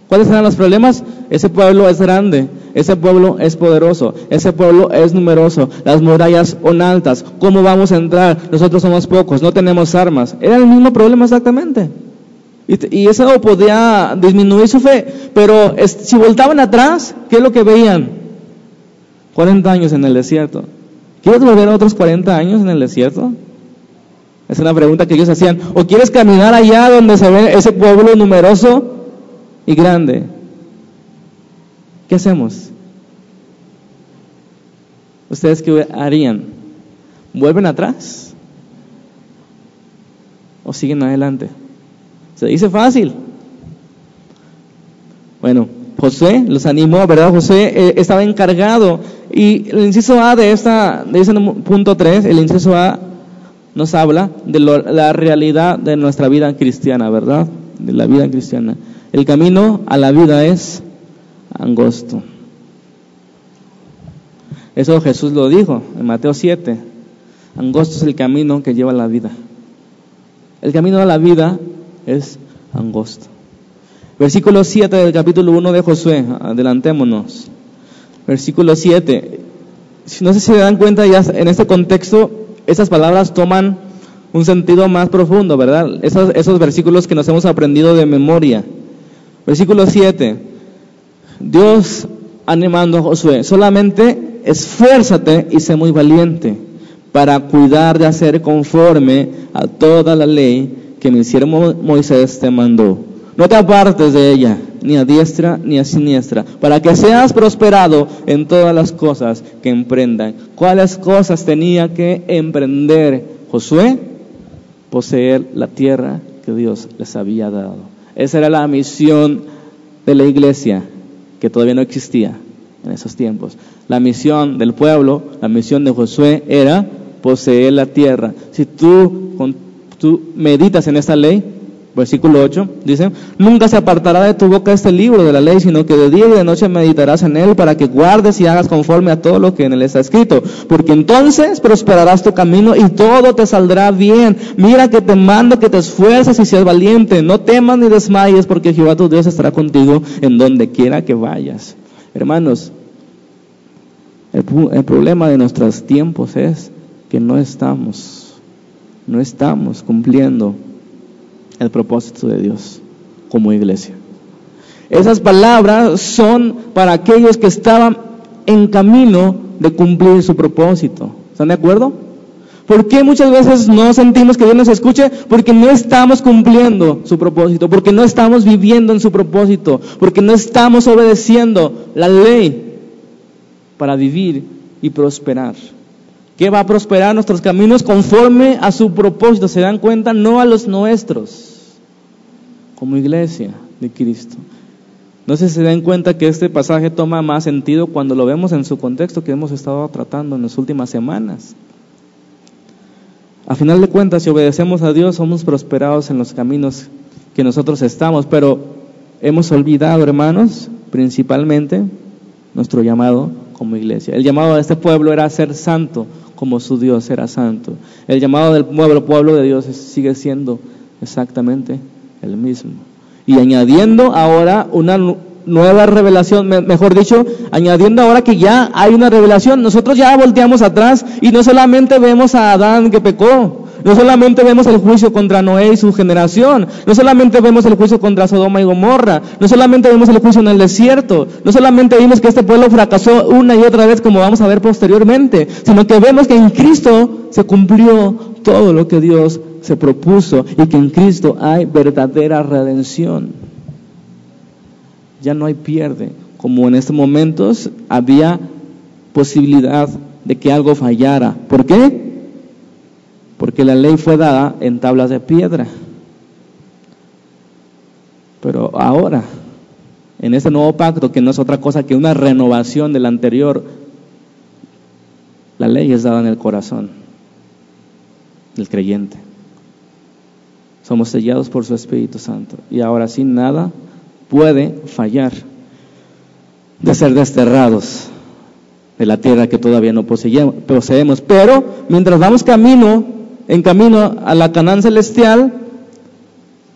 ¿Cuáles eran los problemas? Ese pueblo es grande, ese pueblo es poderoso, ese pueblo es numeroso, las murallas son altas, ¿cómo vamos a entrar? Nosotros somos pocos, no tenemos armas. Era el mismo problema exactamente. Y, eso podía disminuir su fe, pero si voltaban atrás, ¿qué es lo que veían? 40 años en el desierto. ¿Quieres volver a otros 40 años en el desierto? Es una pregunta que ellos hacían. ¿O quieres caminar allá donde se ve ese pueblo numeroso y grande? ¿Qué hacemos? ¿Ustedes qué harían? ¿Vuelven atrás? ¿O siguen adelante? Se dice fácil. Bueno, José los animó, ¿verdad? José eh, estaba encargado. Y el inciso A de, esta, de ese punto 3, el inciso A nos habla de la realidad de nuestra vida cristiana, ¿verdad? De la vida cristiana. El camino a la vida es angosto. Eso Jesús lo dijo en Mateo 7. Angosto es el camino que lleva a la vida. El camino a la vida es angosto. Versículo 7 del capítulo 1 de Josué, adelantémonos. Versículo 7. No sé si se dan cuenta ya en este contexto, esas palabras toman un sentido más profundo, ¿verdad? Esos, esos versículos que nos hemos aprendido de memoria. Versículo 7. Dios animando a Josué, solamente esfuérzate y sé muy valiente para cuidar de hacer conforme a toda la ley que mi siervo Moisés te mandó. No te apartes de ella, ni a diestra ni a siniestra, para que seas prosperado en todas las cosas que emprendan. ¿Cuáles cosas tenía que emprender Josué? Poseer la tierra que Dios les había dado. Esa era la misión de la iglesia, que todavía no existía en esos tiempos. La misión del pueblo, la misión de Josué era poseer la tierra. Si tú, tú meditas en esta ley, Versículo 8 dice, nunca se apartará de tu boca este libro de la ley, sino que de día y de noche meditarás en él para que guardes y hagas conforme a todo lo que en él está escrito. Porque entonces prosperarás tu camino y todo te saldrá bien. Mira que te mando que te esfuerces y seas valiente. No temas ni desmayes porque Jehová tu Dios estará contigo en donde quiera que vayas. Hermanos, el, el problema de nuestros tiempos es que no estamos, no estamos cumpliendo el propósito de Dios como iglesia. Esas palabras son para aquellos que estaban en camino de cumplir su propósito. ¿Están de acuerdo? ¿Por qué muchas veces no sentimos que Dios nos escuche? Porque no estamos cumpliendo su propósito, porque no estamos viviendo en su propósito, porque no estamos obedeciendo la ley para vivir y prosperar. ¿Qué va a prosperar nuestros caminos conforme a su propósito? ¿Se dan cuenta? No a los nuestros como iglesia de Cristo. No sé si se den cuenta que este pasaje toma más sentido cuando lo vemos en su contexto que hemos estado tratando en las últimas semanas. A final de cuentas, si obedecemos a Dios, somos prosperados en los caminos que nosotros estamos, pero hemos olvidado, hermanos, principalmente nuestro llamado como iglesia. El llamado de este pueblo era ser santo, como su Dios era santo. El llamado del pueblo, pueblo de Dios sigue siendo exactamente el mismo. Y añadiendo ahora una nueva revelación, mejor dicho, añadiendo ahora que ya hay una revelación, nosotros ya volteamos atrás y no solamente vemos a Adán que pecó, no solamente vemos el juicio contra Noé y su generación, no solamente vemos el juicio contra Sodoma y Gomorra, no solamente vemos el juicio en el desierto, no solamente vimos que este pueblo fracasó una y otra vez como vamos a ver posteriormente, sino que vemos que en Cristo se cumplió todo lo que Dios se propuso y que en Cristo hay verdadera redención. Ya no hay pierde, como en estos momentos había posibilidad de que algo fallara. ¿Por qué? Porque la ley fue dada en tablas de piedra. Pero ahora, en este nuevo pacto, que no es otra cosa que una renovación del anterior, la ley es dada en el corazón del creyente. Somos sellados por su Espíritu Santo. Y ahora sin nada puede fallar de ser desterrados de la tierra que todavía no poseemos. Pero mientras vamos camino, en camino a la Canaán celestial,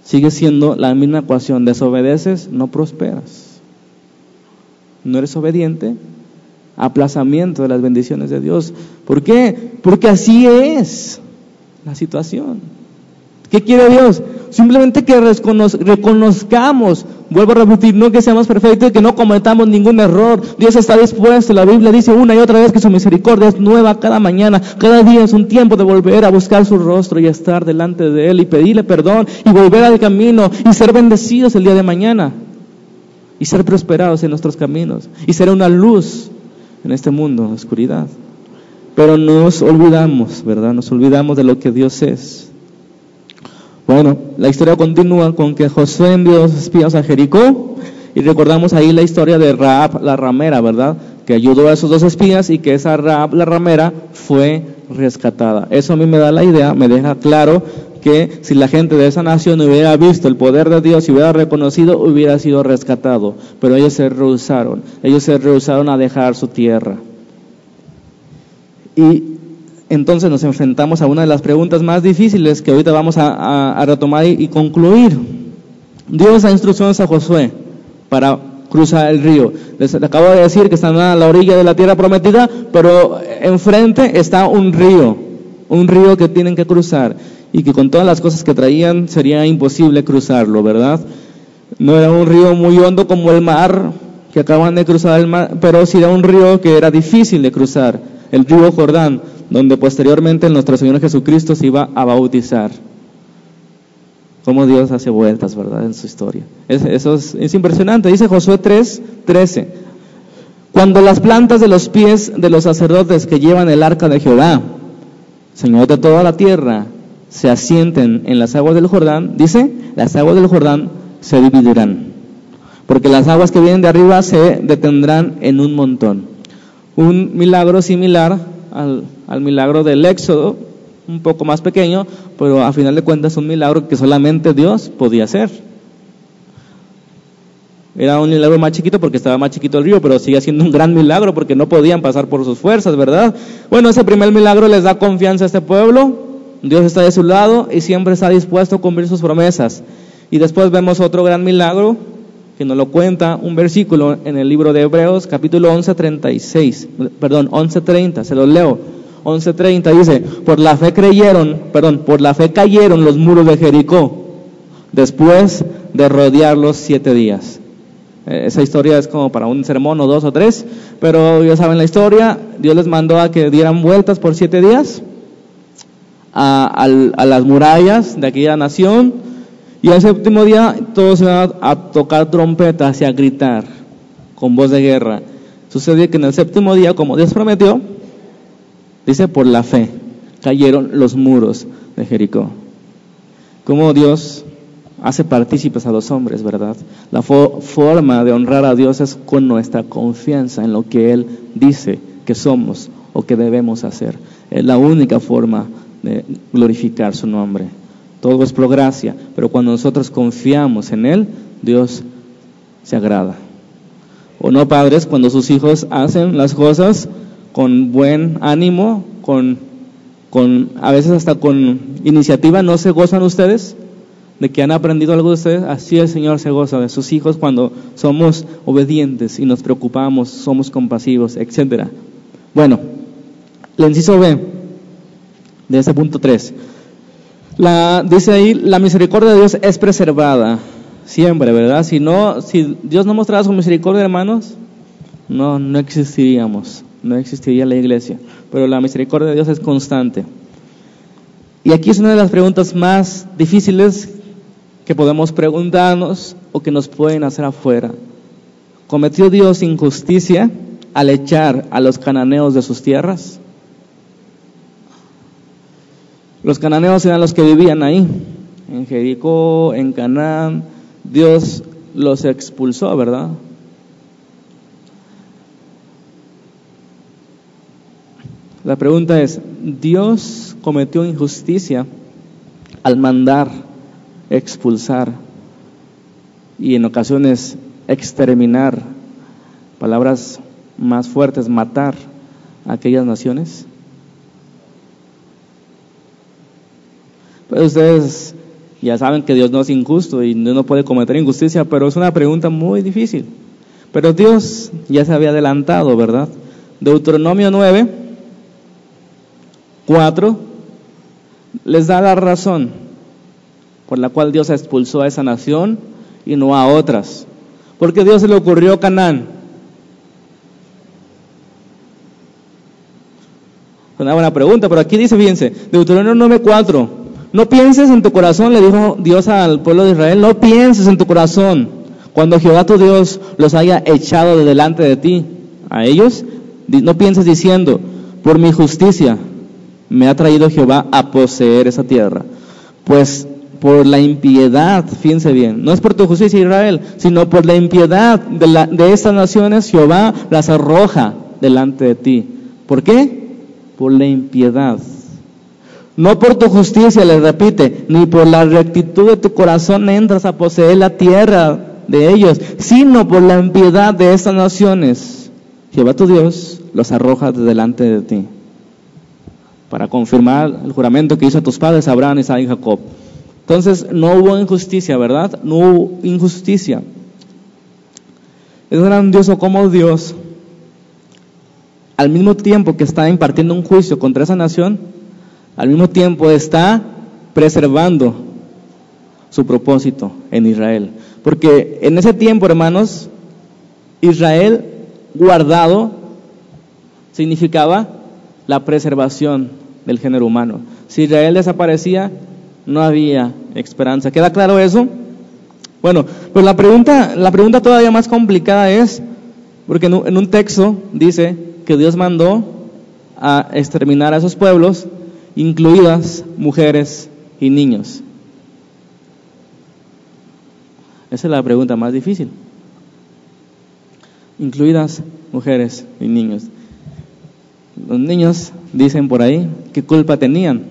sigue siendo la misma ecuación. Desobedeces, no prosperas. No eres obediente, aplazamiento de las bendiciones de Dios. ¿Por qué? Porque así es la situación. ¿Qué quiere Dios? Simplemente que reconozcamos, vuelvo a repetir, no que seamos perfectos y que no cometamos ningún error. Dios está dispuesto, la Biblia dice una y otra vez que su misericordia es nueva cada mañana, cada día es un tiempo de volver a buscar su rostro y estar delante de Él y pedirle perdón y volver al camino y ser bendecidos el día de mañana y ser prosperados en nuestros caminos y ser una luz en este mundo oscuridad. Pero nos olvidamos, ¿verdad? Nos olvidamos de lo que Dios es. Bueno, la historia continúa con que Josué envió a los espías a Jericó Y recordamos ahí la historia de Raab, la ramera, ¿verdad? Que ayudó a esos dos espías y que esa Raab, la ramera, fue rescatada. Eso a mí me da la idea, me deja claro que si la gente de esa nación hubiera visto el poder de Dios y hubiera reconocido, hubiera sido rescatado. Pero ellos se rehusaron, ellos se rehusaron a dejar su tierra. Y entonces nos enfrentamos a una de las preguntas más difíciles que ahorita vamos a, retomar y, concluir. Dios da instrucciones a Josué para cruzar el río. Les acabo de decir que están a la orilla de la tierra prometida, pero enfrente está un río, un río que tienen que cruzar y que con todas las cosas que traían sería imposible cruzarlo, ¿verdad? No era un río muy hondo como el mar, que acaban de cruzar el mar, pero sí era un río que era difícil de cruzar, el río Jordán, donde posteriormente nuestro Señor Jesucristo se iba a bautizar. Cómo Dios hace vueltas, ¿verdad?, en su historia. eso es, es impresionante. Dice Josué 3, 13. Cuando las plantas de los pies de los sacerdotes que llevan el arca de Jehová, Señor de toda la tierra, se asienten en las aguas del Jordán, dice, las aguas del Jordán se dividirán, porque las aguas que vienen de arriba se detendrán en un montón. Un milagro similar al, al milagro del Éxodo, un poco más pequeño, pero a final de cuentas un milagro que solamente Dios podía hacer. Era un milagro más chiquito porque estaba más chiquito el río, pero sigue siendo un gran milagro porque no podían pasar por sus fuerzas, ¿verdad? Bueno, ese primer milagro les da confianza a este pueblo, Dios está de su lado y siempre está dispuesto a cumplir sus promesas. Y después vemos otro gran milagro que nos lo cuenta un versículo en el libro de Hebreos, capítulo 11, 36, perdón, 11.30, se los leo. 11.30 dice, por la fe creyeron, perdón, por la fe cayeron los muros de Jericó después de rodearlos siete días. Eh, esa historia es como para un sermón o dos o tres, pero ya saben la historia, Dios les mandó a que dieran vueltas por siete días a, las murallas de aquella nación. Y al séptimo día todos se van a, tocar trompetas y a gritar con voz de guerra. Sucede que en el séptimo día, como Dios prometió, dice por la fe, cayeron los muros de Jericó. Como Dios hace partícipes a los hombres, ¿verdad? La forma de honrar a Dios es con nuestra confianza en lo que Él dice que somos o que debemos hacer. Es la única forma de glorificar su nombre. Todo es por gracia, pero cuando nosotros confiamos en Él, Dios se agrada. ¿O no, padres, cuando sus hijos hacen las cosas con buen ánimo, con, con a veces hasta con iniciativa, ¿no se gozan ustedes? de que han aprendido algo de ustedes, así el Señor se goza de sus hijos cuando somos obedientes y nos preocupamos, somos compasivos, etc. Bueno, el inciso B, de ese punto 3. La, dice ahí, la misericordia de Dios es preservada siempre, ¿verdad? Si no, si Dios no mostrara su misericordia, hermanos, no, no existiríamos, no existiría la iglesia. Pero la misericordia de Dios es constante. Y aquí es una de las preguntas más difíciles que podemos preguntarnos o que nos pueden hacer afuera. ¿Cometió Dios injusticia al echar a los cananeos de sus tierras? Los cananeos eran los que vivían ahí, en Jericó, en Canaán. Dios los expulsó, ¿verdad? La pregunta es, ¿Dios cometió injusticia al mandar expulsar y en ocasiones exterminar, palabras más fuertes, matar a aquellas naciones? Pues ustedes ya saben que Dios no es injusto y no puede cometer injusticia, pero es una pregunta muy difícil. Pero Dios ya se había adelantado, ¿verdad? Deuteronomio 9, 4, les da la razón por la cual Dios expulsó a esa nación y no a otras. Porque Dios se le ocurrió Canaán. Una buena pregunta, pero aquí dice, fíjense, Deuteronomio 9, 4. No pienses en tu corazón, le dijo Dios al pueblo de Israel, no pienses en tu corazón. Cuando Jehová tu Dios los haya echado de delante de ti, a ellos, no pienses diciendo, por mi justicia me ha traído Jehová a poseer esa tierra. Pues por la impiedad, fíjense bien, no es por tu justicia Israel, sino por la impiedad de, de estas naciones, Jehová las arroja delante de ti. ¿Por qué? Por la impiedad. No por tu justicia, le repite, ni por la rectitud de tu corazón entras a poseer la tierra de ellos, sino por la impiedad de estas naciones. Jehová tu Dios los arroja delante de ti para confirmar el juramento que hizo a tus padres, Abraham, Isaac y Jacob. Entonces no hubo injusticia, ¿verdad? No hubo injusticia. Es grandioso como Dios, al mismo tiempo que está impartiendo un juicio contra esa nación, al mismo tiempo está preservando su propósito en Israel. Porque en ese tiempo, hermanos, Israel guardado significaba la preservación del género humano. Si Israel desaparecía, no había esperanza. ¿Queda claro eso? Bueno, pues la pregunta, la pregunta todavía más complicada es, porque en un texto dice que Dios mandó a exterminar a esos pueblos, incluidas mujeres y niños. Esa es la pregunta más difícil. Incluidas mujeres y niños. Los niños dicen por ahí, ¿qué culpa tenían?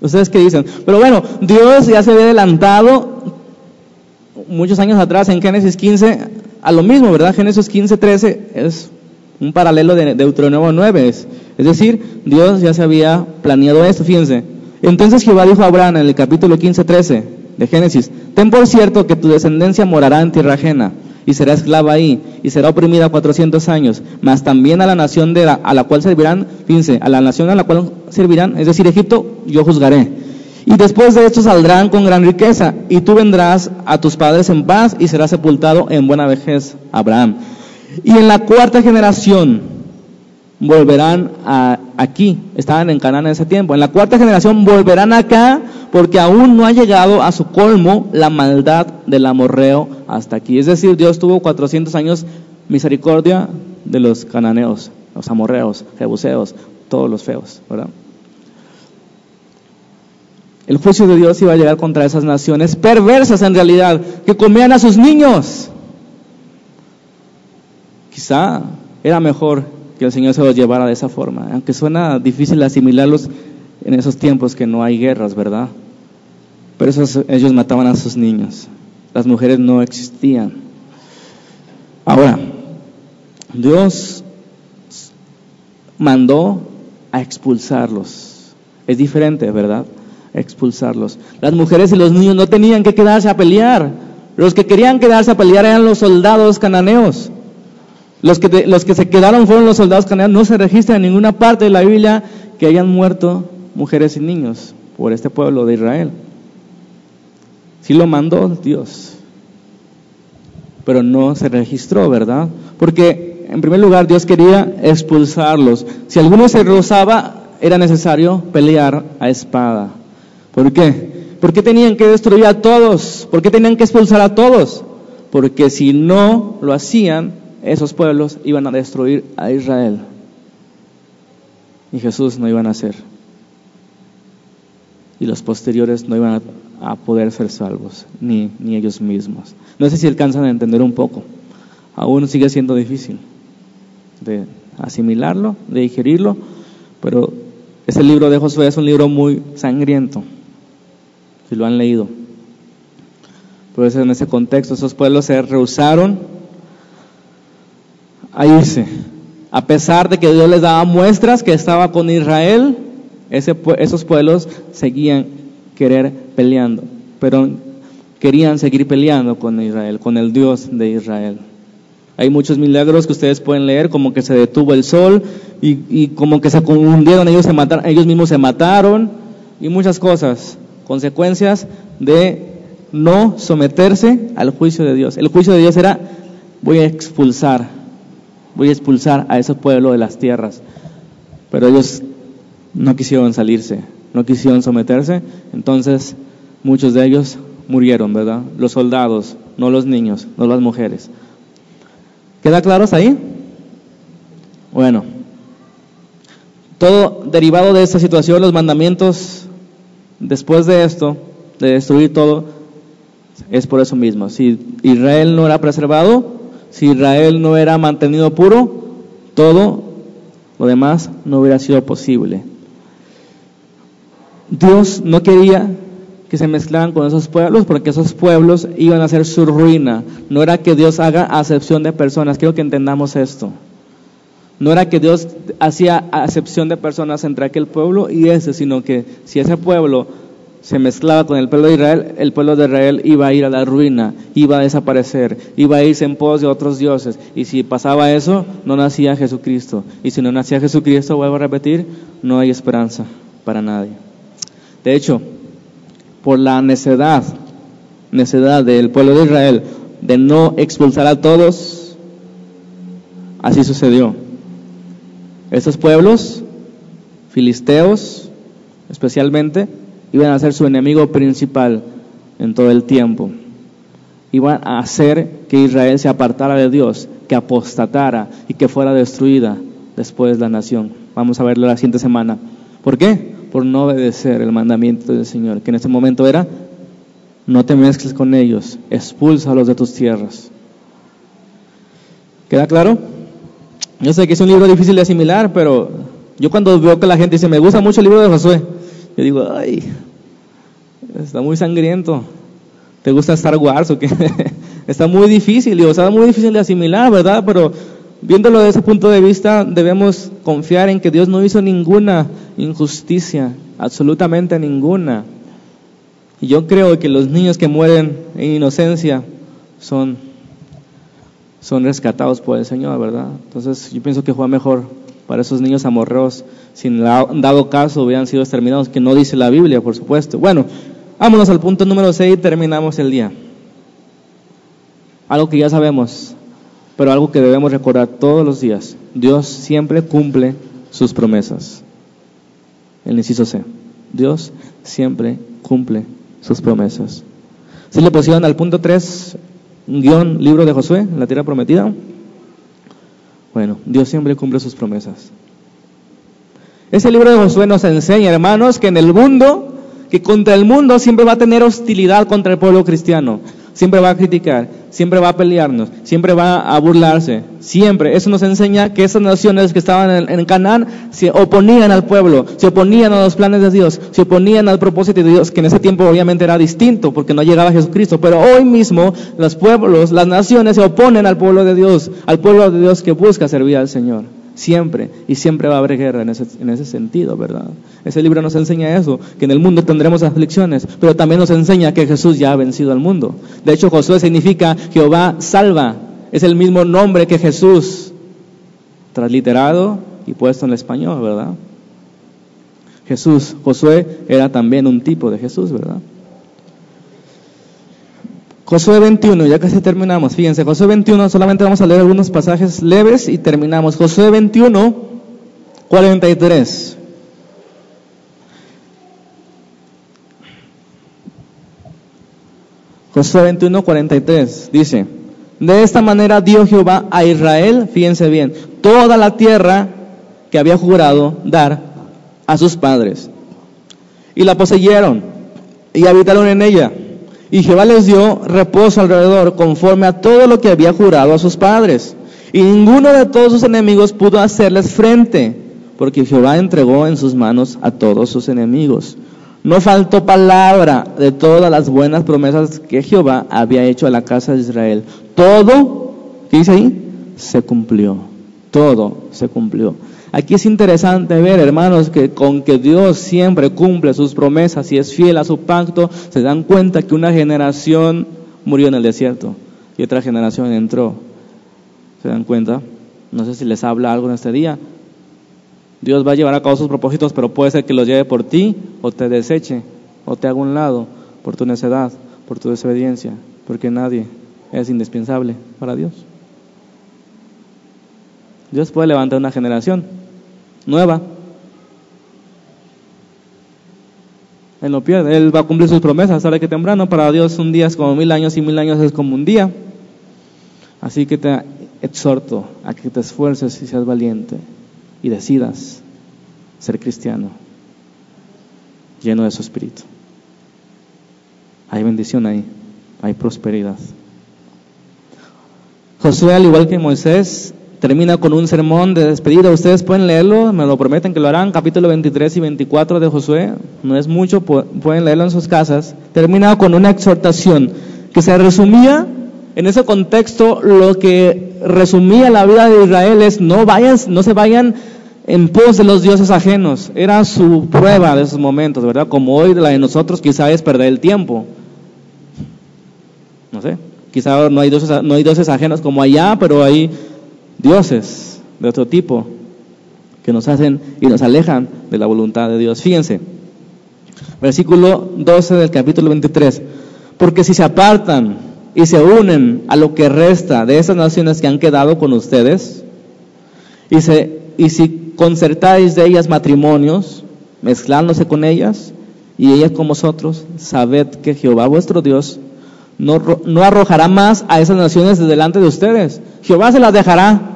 ¿Ustedes qué dicen? Pero bueno, Dios ya se había adelantado muchos años atrás en Génesis 15 a lo mismo, ¿verdad? Génesis 15, 13 es un paralelo de Deuteronomio 9. Es, es decir, Dios ya se había planeado esto, fíjense. Entonces Jehová dijo a Abraham en el capítulo 15, 13 de Génesis, ten por cierto que tu descendencia morará en tierra ajena y será esclava ahí, y será oprimida cuatrocientos años, mas también a la nación de a la cual servirán, fíjense, a la nación a la cual servirán, es decir, Egipto, yo juzgaré. Y después de esto saldrán con gran riqueza, y tú vendrás a tus padres en paz y serás sepultado en buena vejez, Abraham. Y en la cuarta generación, volverán aquí, estaban en Canaán en ese tiempo. En la cuarta generación volverán acá porque aún no ha llegado a su colmo la maldad del amorreo hasta aquí. Es decir, Dios tuvo 400 años misericordia de los cananeos, los amorreos, jebuseos, todos los feos. El juicio de Dios iba a llegar contra esas naciones perversas en realidad, que comían a sus niños. Quizá era mejor que el Señor se los llevara de esa forma. Aunque suena difícil asimilarlos en esos tiempos que no hay guerras, ¿verdad? Pero ellos mataban a sus niños. Las mujeres no existían. Ahora, Dios mandó a expulsarlos. Es diferente, ¿verdad? Expulsarlos. Las mujeres y los niños no tenían que quedarse a pelear. Los que querían quedarse a pelear eran los soldados cananeos. Los que, los que se quedaron fueron los soldados cananeos. No se registra en ninguna parte de la Biblia que hayan muerto mujeres y niños por este pueblo de Israel. Sí lo mandó Dios, pero no se registró, ¿verdad? Porque en primer lugar Dios quería expulsarlos. Si alguno se rozaba, era necesario pelear a espada. ¿Por qué? ¿Por qué tenían que destruir a todos? ¿Por qué tenían que expulsar a todos? Porque si no lo hacían, esos pueblos iban a destruir a Israel. Y Jesús no iba a nacer. Y los posteriores no iban a, poder ser salvos, ni, ni ellos mismos. No sé si alcanzan a entender un poco. Aún sigue siendo difícil de asimilarlo, de digerirlo, pero ese libro de Josué es un libro muy sangriento, si lo han leído. Por eso en ese contexto esos pueblos se rehusaron a irse. A pesar de que Dios les daba muestras que estaba con Israel, esos pueblos seguían querer peleando, pero querían seguir peleando con Israel, con el Dios de Israel. Hay muchos milagros que ustedes pueden leer, como que se detuvo el sol y, como que se confundieron, ellos, se mataron, ellos mismos se mataron y muchas cosas, consecuencias de no someterse al juicio de Dios. El juicio de Dios era, voy a expulsar voy a expulsar a ese pueblo de las tierras. Pero ellos no quisieron salirse, no quisieron someterse, entonces muchos de ellos murieron, ¿verdad? Los soldados, no los niños, no las mujeres. ¿Queda claro ahí? Bueno, Todo derivado de esta situación, los mandamientos, después de esto, de destruir todo, es por eso mismo. Si Israel no era preservado, si Israel no era mantenido puro, todo lo demás no hubiera sido posible. Dios no quería que se mezclaran con esos pueblos porque esos pueblos iban a ser su ruina. No era que Dios haga acepción de personas, quiero que entendamos esto. No era que Dios hacía acepción de personas entre aquel pueblo y ese, sino que si ese pueblo se mezclaba con el pueblo de Israel, el pueblo de Israel iba a ir a la ruina, iba a desaparecer, iba a irse en pos de otros dioses. Y si pasaba eso, no nacía Jesucristo. Y si no nacía Jesucristo, vuelvo a repetir, no hay esperanza para nadie. De hecho, por la necedad, necedad del pueblo de Israel de no expulsar a todos, así sucedió. Estos pueblos, filisteos especialmente, iban a ser su enemigo principal en todo el tiempo. Iban a hacer que Israel se apartara de Dios, que apostatara y que fuera destruida después la nación. Vamos a verlo la siguiente semana. ¿Por qué? Por no obedecer el mandamiento del Señor, que en ese momento era, no te mezcles con ellos, expúlsalos de tus tierras. ¿Queda claro? Yo sé que es un libro difícil de asimilar, pero yo cuando veo que la gente dice, me gusta mucho el libro de Josué, yo digo, ay, está muy sangriento. ¿Te gusta Star Wars o qué? está muy difícil, digo, está muy difícil de asimilar, ¿verdad? Pero viéndolo desde ese punto de vista, debemos confiar en que Dios no hizo ninguna injusticia, absolutamente ninguna. Y yo creo que los niños que mueren en inocencia son, son rescatados por el Señor, ¿verdad? Entonces yo pienso que fue mejor para esos niños amorreos, sin dado caso hubieran sido exterminados, que no dice la Biblia, por supuesto. Bueno, vámonos al punto número 6 y terminamos el día. Algo que ya sabemos, pero algo que debemos recordar todos los días. Dios siempre cumple sus promesas. El inciso C. Dios siempre cumple sus promesas. Si le pusieron al punto 3, guion libro de Josué, la tierra prometida. Bueno, Dios siempre cumple sus promesas. Ese libro de Josué nos enseña, hermanos, que en el mundo, que contra el mundo siempre va a tener hostilidad contra el pueblo cristiano. Siempre va a criticar, siempre va a pelearnos, siempre va a burlarse, siempre. Eso nos enseña que esas naciones que estaban en, Canaán se oponían al pueblo, se oponían a los planes de Dios, se oponían al propósito de Dios, que en ese tiempo obviamente era distinto porque no llegaba Jesucristo. Pero hoy mismo los pueblos, las naciones se oponen al pueblo de Dios, al pueblo de Dios que busca servir al Señor. Siempre, y siempre va a haber guerra en ese, en ese sentido, ¿verdad? Ese libro nos enseña eso, que en el mundo tendremos aflicciones, pero también nos enseña que Jesús ya ha vencido al mundo. De hecho, Josué significa Jehová salva, es el mismo nombre que Jesús, transliterado y puesto en español, ¿verdad? Jesús, Josué era también un tipo de Jesús, ¿verdad? Josué 21, ya casi terminamos. Fíjense, Josué 21, solamente vamos a leer algunos pasajes leves y terminamos. Josué 21, 43. Josué 21, 43 dice, de esta manera dio Jehová a Israel, fíjense bien, toda la tierra que había jurado dar a sus padres. Y la poseyeron y habitaron en ella. Y Jehová les dio reposo alrededor conforme a todo lo que había jurado a sus padres. Y ninguno de todos sus enemigos pudo hacerles frente, porque Jehová entregó en sus manos a todos sus enemigos. No faltó palabra de todas las buenas promesas que Jehová había hecho a la casa de Israel. Todo, ¿qué dice ahí? Se cumplió. Todo se cumplió. Aquí es interesante ver, hermanos, que con que Dios siempre cumple sus promesas y es fiel a su pacto, se dan cuenta que una generación murió en el desierto y otra generación entró. ¿Se dan cuenta? No sé si les habla algo en este día. Dios va a llevar a cabo sus propósitos, pero puede ser que los lleve por ti o te deseche o te haga un lado por tu necedad, por tu desobediencia, porque nadie es indispensable para Dios. Dios puede levantar una generación nueva. Él no pierde, Él va a cumplir sus promesas, sabe que temprano para Dios un día es como mil años y mil años es como un día. Así que te exhorto a que te esfuerces y seas valiente y decidas ser cristiano, lleno de su espíritu. Hay bendición ahí, hay prosperidad. Josué, al igual que Moisés, termina con un sermón de despedida. Ustedes pueden leerlo, me lo prometen que lo harán, capítulo 23 y 24 de Josué. No es mucho, pueden leerlo en sus casas. Termina con una exhortación que se resumía en ese contexto, lo que resumía la vida de Israel es no vayan, no se vayan en pos de los dioses ajenos. Era su prueba de esos momentos, ¿verdad? Como hoy la de nosotros quizá es perder el tiempo. No sé, quizá no hay dioses, no hay dioses ajenos como allá, pero hay dioses de otro tipo que nos hacen y nos alejan de la voluntad de Dios. Fíjense, versículo 12 del capítulo 23. Porque si se apartan y se unen a lo que resta de esas naciones que han quedado con ustedes, y, se, y si concertáis de ellas matrimonios, mezclándose con ellas, y ellas con vosotros, sabed que Jehová vuestro Dios no, no arrojará más a esas naciones de delante de ustedes. Jehová se las dejará,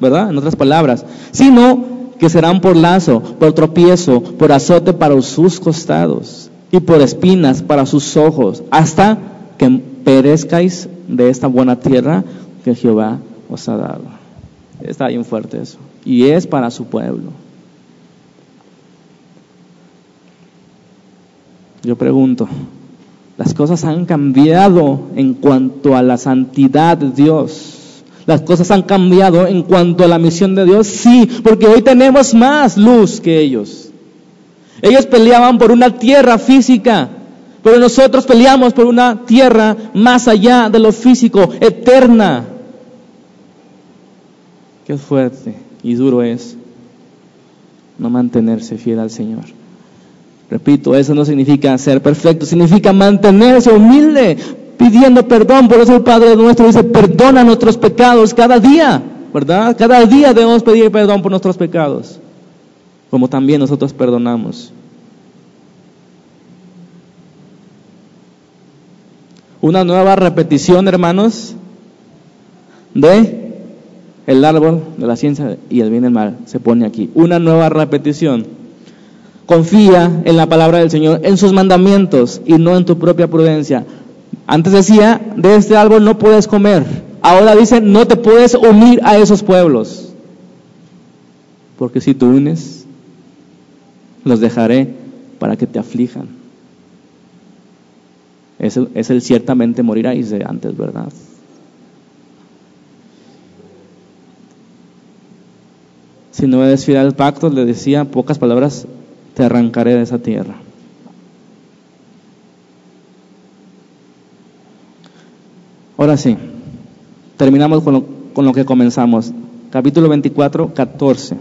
¿verdad? En otras palabras, sino que serán por lazo, por tropiezo, por azote para sus costados y por espinas para sus ojos, hasta que perezcáis de esta buena tierra que Jehová os ha dado. Está bien fuerte eso. Y es para su pueblo. Yo pregunto, las cosas han cambiado en cuanto a la santidad de Dios. Las cosas han cambiado en cuanto a la misión de Dios. Sí, porque hoy tenemos más luz que ellos. Ellos peleaban por una tierra física, pero nosotros peleamos por una tierra más allá de lo físico, eterna. Qué fuerte y duro es no mantenerse fiel al Señor. Repito, eso no significa ser perfecto, significa mantenerse humilde, pidiendo perdón. Por eso el Padre nuestro dice, perdona nuestros pecados cada día, ¿verdad? Cada día debemos pedir perdón por nuestros pecados, como también nosotros perdonamos. Una nueva repetición, hermanos, de el árbol de la ciencia y el bien y el mal se pone aquí. Una nueva repetición. Confía en la palabra del Señor, en sus mandamientos y no en tu propia prudencia. Antes decía, de este árbol no puedes comer. Ahora dice, no te puedes unir a esos pueblos. Porque si tú unes, los dejaré para que te aflijan. Es el, es el ciertamente moriráis de antes, ¿verdad? Si no eres fiel al pacto, le decía pocas palabras, te arrancaré de esa tierra. Ahora sí, terminamos con lo, con lo que comenzamos. Capítulo 24, 14.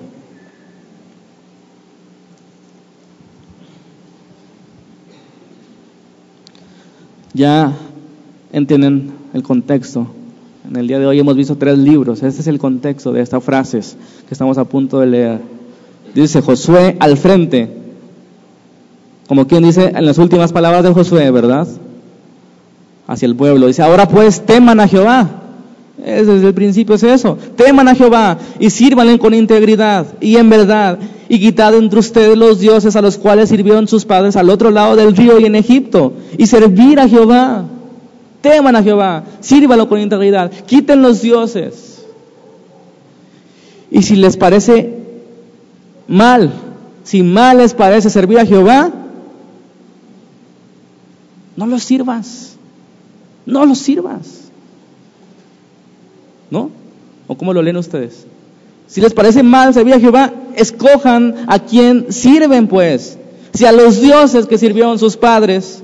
Ya entienden el contexto. En el día de hoy hemos visto tres libros. Este es el contexto de estas frases que estamos a punto de leer. Dice Josué al frente, como quien dice en las últimas palabras de Josué, ¿verdad? Hacia el pueblo. Dice, ahora pues teman a Jehová. Desde el principio es eso. Teman a Jehová y sírvanle con integridad y en verdad. Y quitad entre ustedes los dioses a los cuales sirvieron sus padres al otro lado del río y en Egipto. Y servir a Jehová. Teman a Jehová. Sírvalo con integridad. Quiten los dioses. Y si les parece mal, si mal les parece servir a Jehová, no los sirvas. No los sirvas. ¿No? ¿O cómo lo leen ustedes? Si les parece mal servir a Jehová, escojan a quien sirven, pues. Si a los dioses que sirvieron sus padres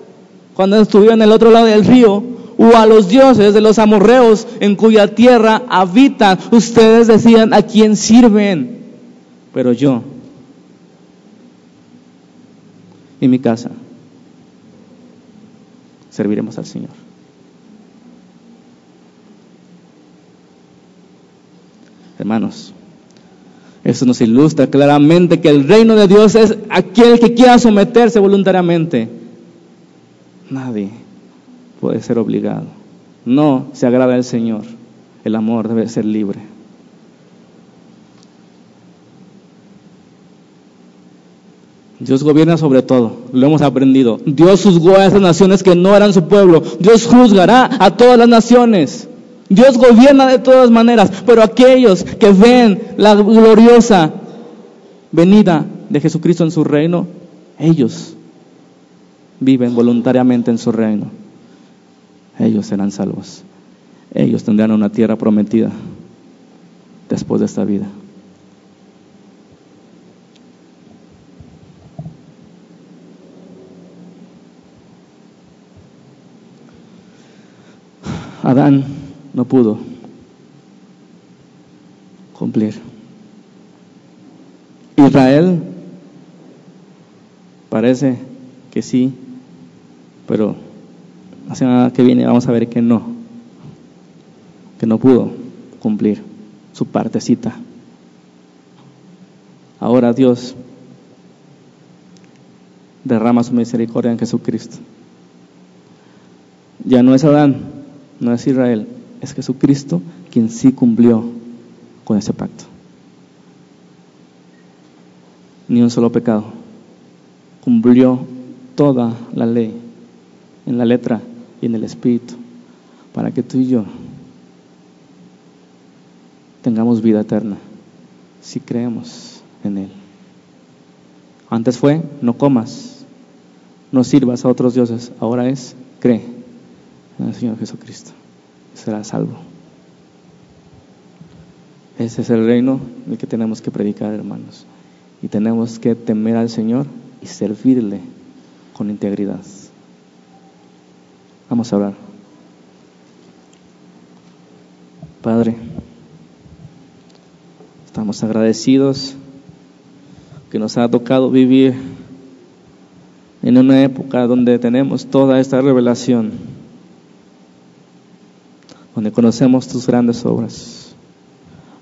cuando estuvieron en el otro lado del río, o a los dioses de los amorreos en cuya tierra habitan, ustedes decían a quién sirven. Pero yo y mi casa serviremos al Señor. Hermanos, eso nos ilustra claramente que el reino de Dios es aquel que quiera someterse voluntariamente. Nadie puede ser obligado. No se agrada al Señor. El amor debe ser libre. Dios gobierna sobre todo, lo hemos aprendido. Dios juzgó a esas naciones que no eran su pueblo. Dios juzgará a todas las naciones. Dios gobierna de todas maneras, pero aquellos que ven la gloriosa venida de Jesucristo en su reino, ellos viven voluntariamente en su reino. Ellos serán salvos. Ellos tendrán una tierra prometida después de esta vida. Adán no pudo cumplir. Israel parece que sí, pero la semana que viene vamos a ver que no, que no pudo cumplir su partecita. Ahora Dios derrama su misericordia en Jesucristo. Ya no es Adán, no es Israel, es Jesucristo quien sí cumplió con ese pacto. Ni un solo pecado. Cumplió toda la ley en la letra y en el espíritu para que tú y yo tengamos vida eterna si creemos en Él. Antes fue, no comas, no sirvas a otros dioses, ahora es, cree en el Señor Jesucristo será salvo. Ese es el reino el que tenemos que predicar, hermanos. Y tenemos que temer al Señor y servirle con integridad. Vamos a hablar. Padre, estamos agradecidos que nos ha tocado vivir en una época donde tenemos toda esta revelación donde conocemos tus grandes obras,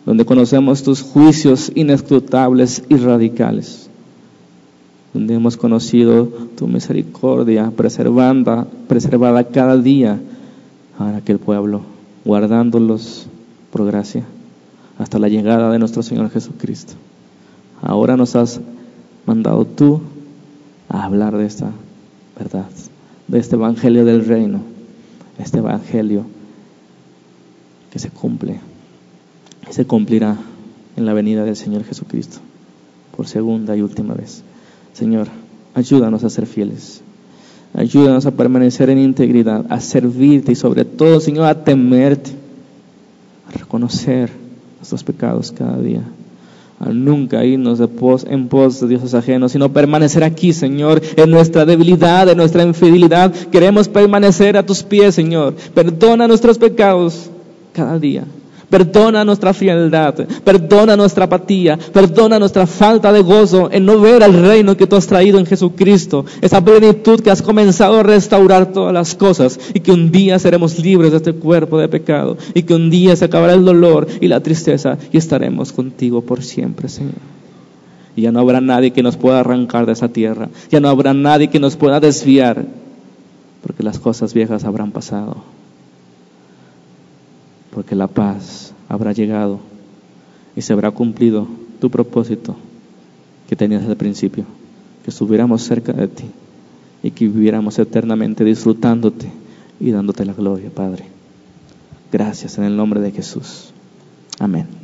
donde conocemos tus juicios inescrutables y radicales, donde hemos conocido tu misericordia preservada, preservada cada día para aquel pueblo, guardándolos por gracia hasta la llegada de nuestro Señor Jesucristo. Ahora nos has mandado tú a hablar de esta verdad, de este Evangelio del Reino, este Evangelio que se cumple y se cumplirá en la venida del Señor Jesucristo por segunda y última vez. Señor, ayúdanos a ser fieles. Ayúdanos a permanecer en integridad, a servirte y sobre todo, Señor, a temerte, a reconocer nuestros pecados cada día, a nunca irnos de pos, en pos de dioses ajenos, sino permanecer aquí, Señor, en nuestra debilidad, en nuestra infidelidad. Queremos permanecer a tus pies, Señor. Perdona nuestros pecados cada día. Perdona nuestra frialdad, perdona nuestra apatía, perdona nuestra falta de gozo en no ver al reino que tú has traído en Jesucristo, esa plenitud que has comenzado a restaurar todas las cosas y que un día seremos libres de este cuerpo de pecado y que un día se acabará el dolor y la tristeza y estaremos contigo por siempre, Señor. Y ya no habrá nadie que nos pueda arrancar de esa tierra, ya no habrá nadie que nos pueda desviar, porque las cosas viejas habrán pasado porque la paz habrá llegado y se habrá cumplido tu propósito que tenías al principio, que estuviéramos cerca de ti y que viviéramos eternamente disfrutándote y dándote la gloria, Padre. Gracias en el nombre de Jesús. Amén.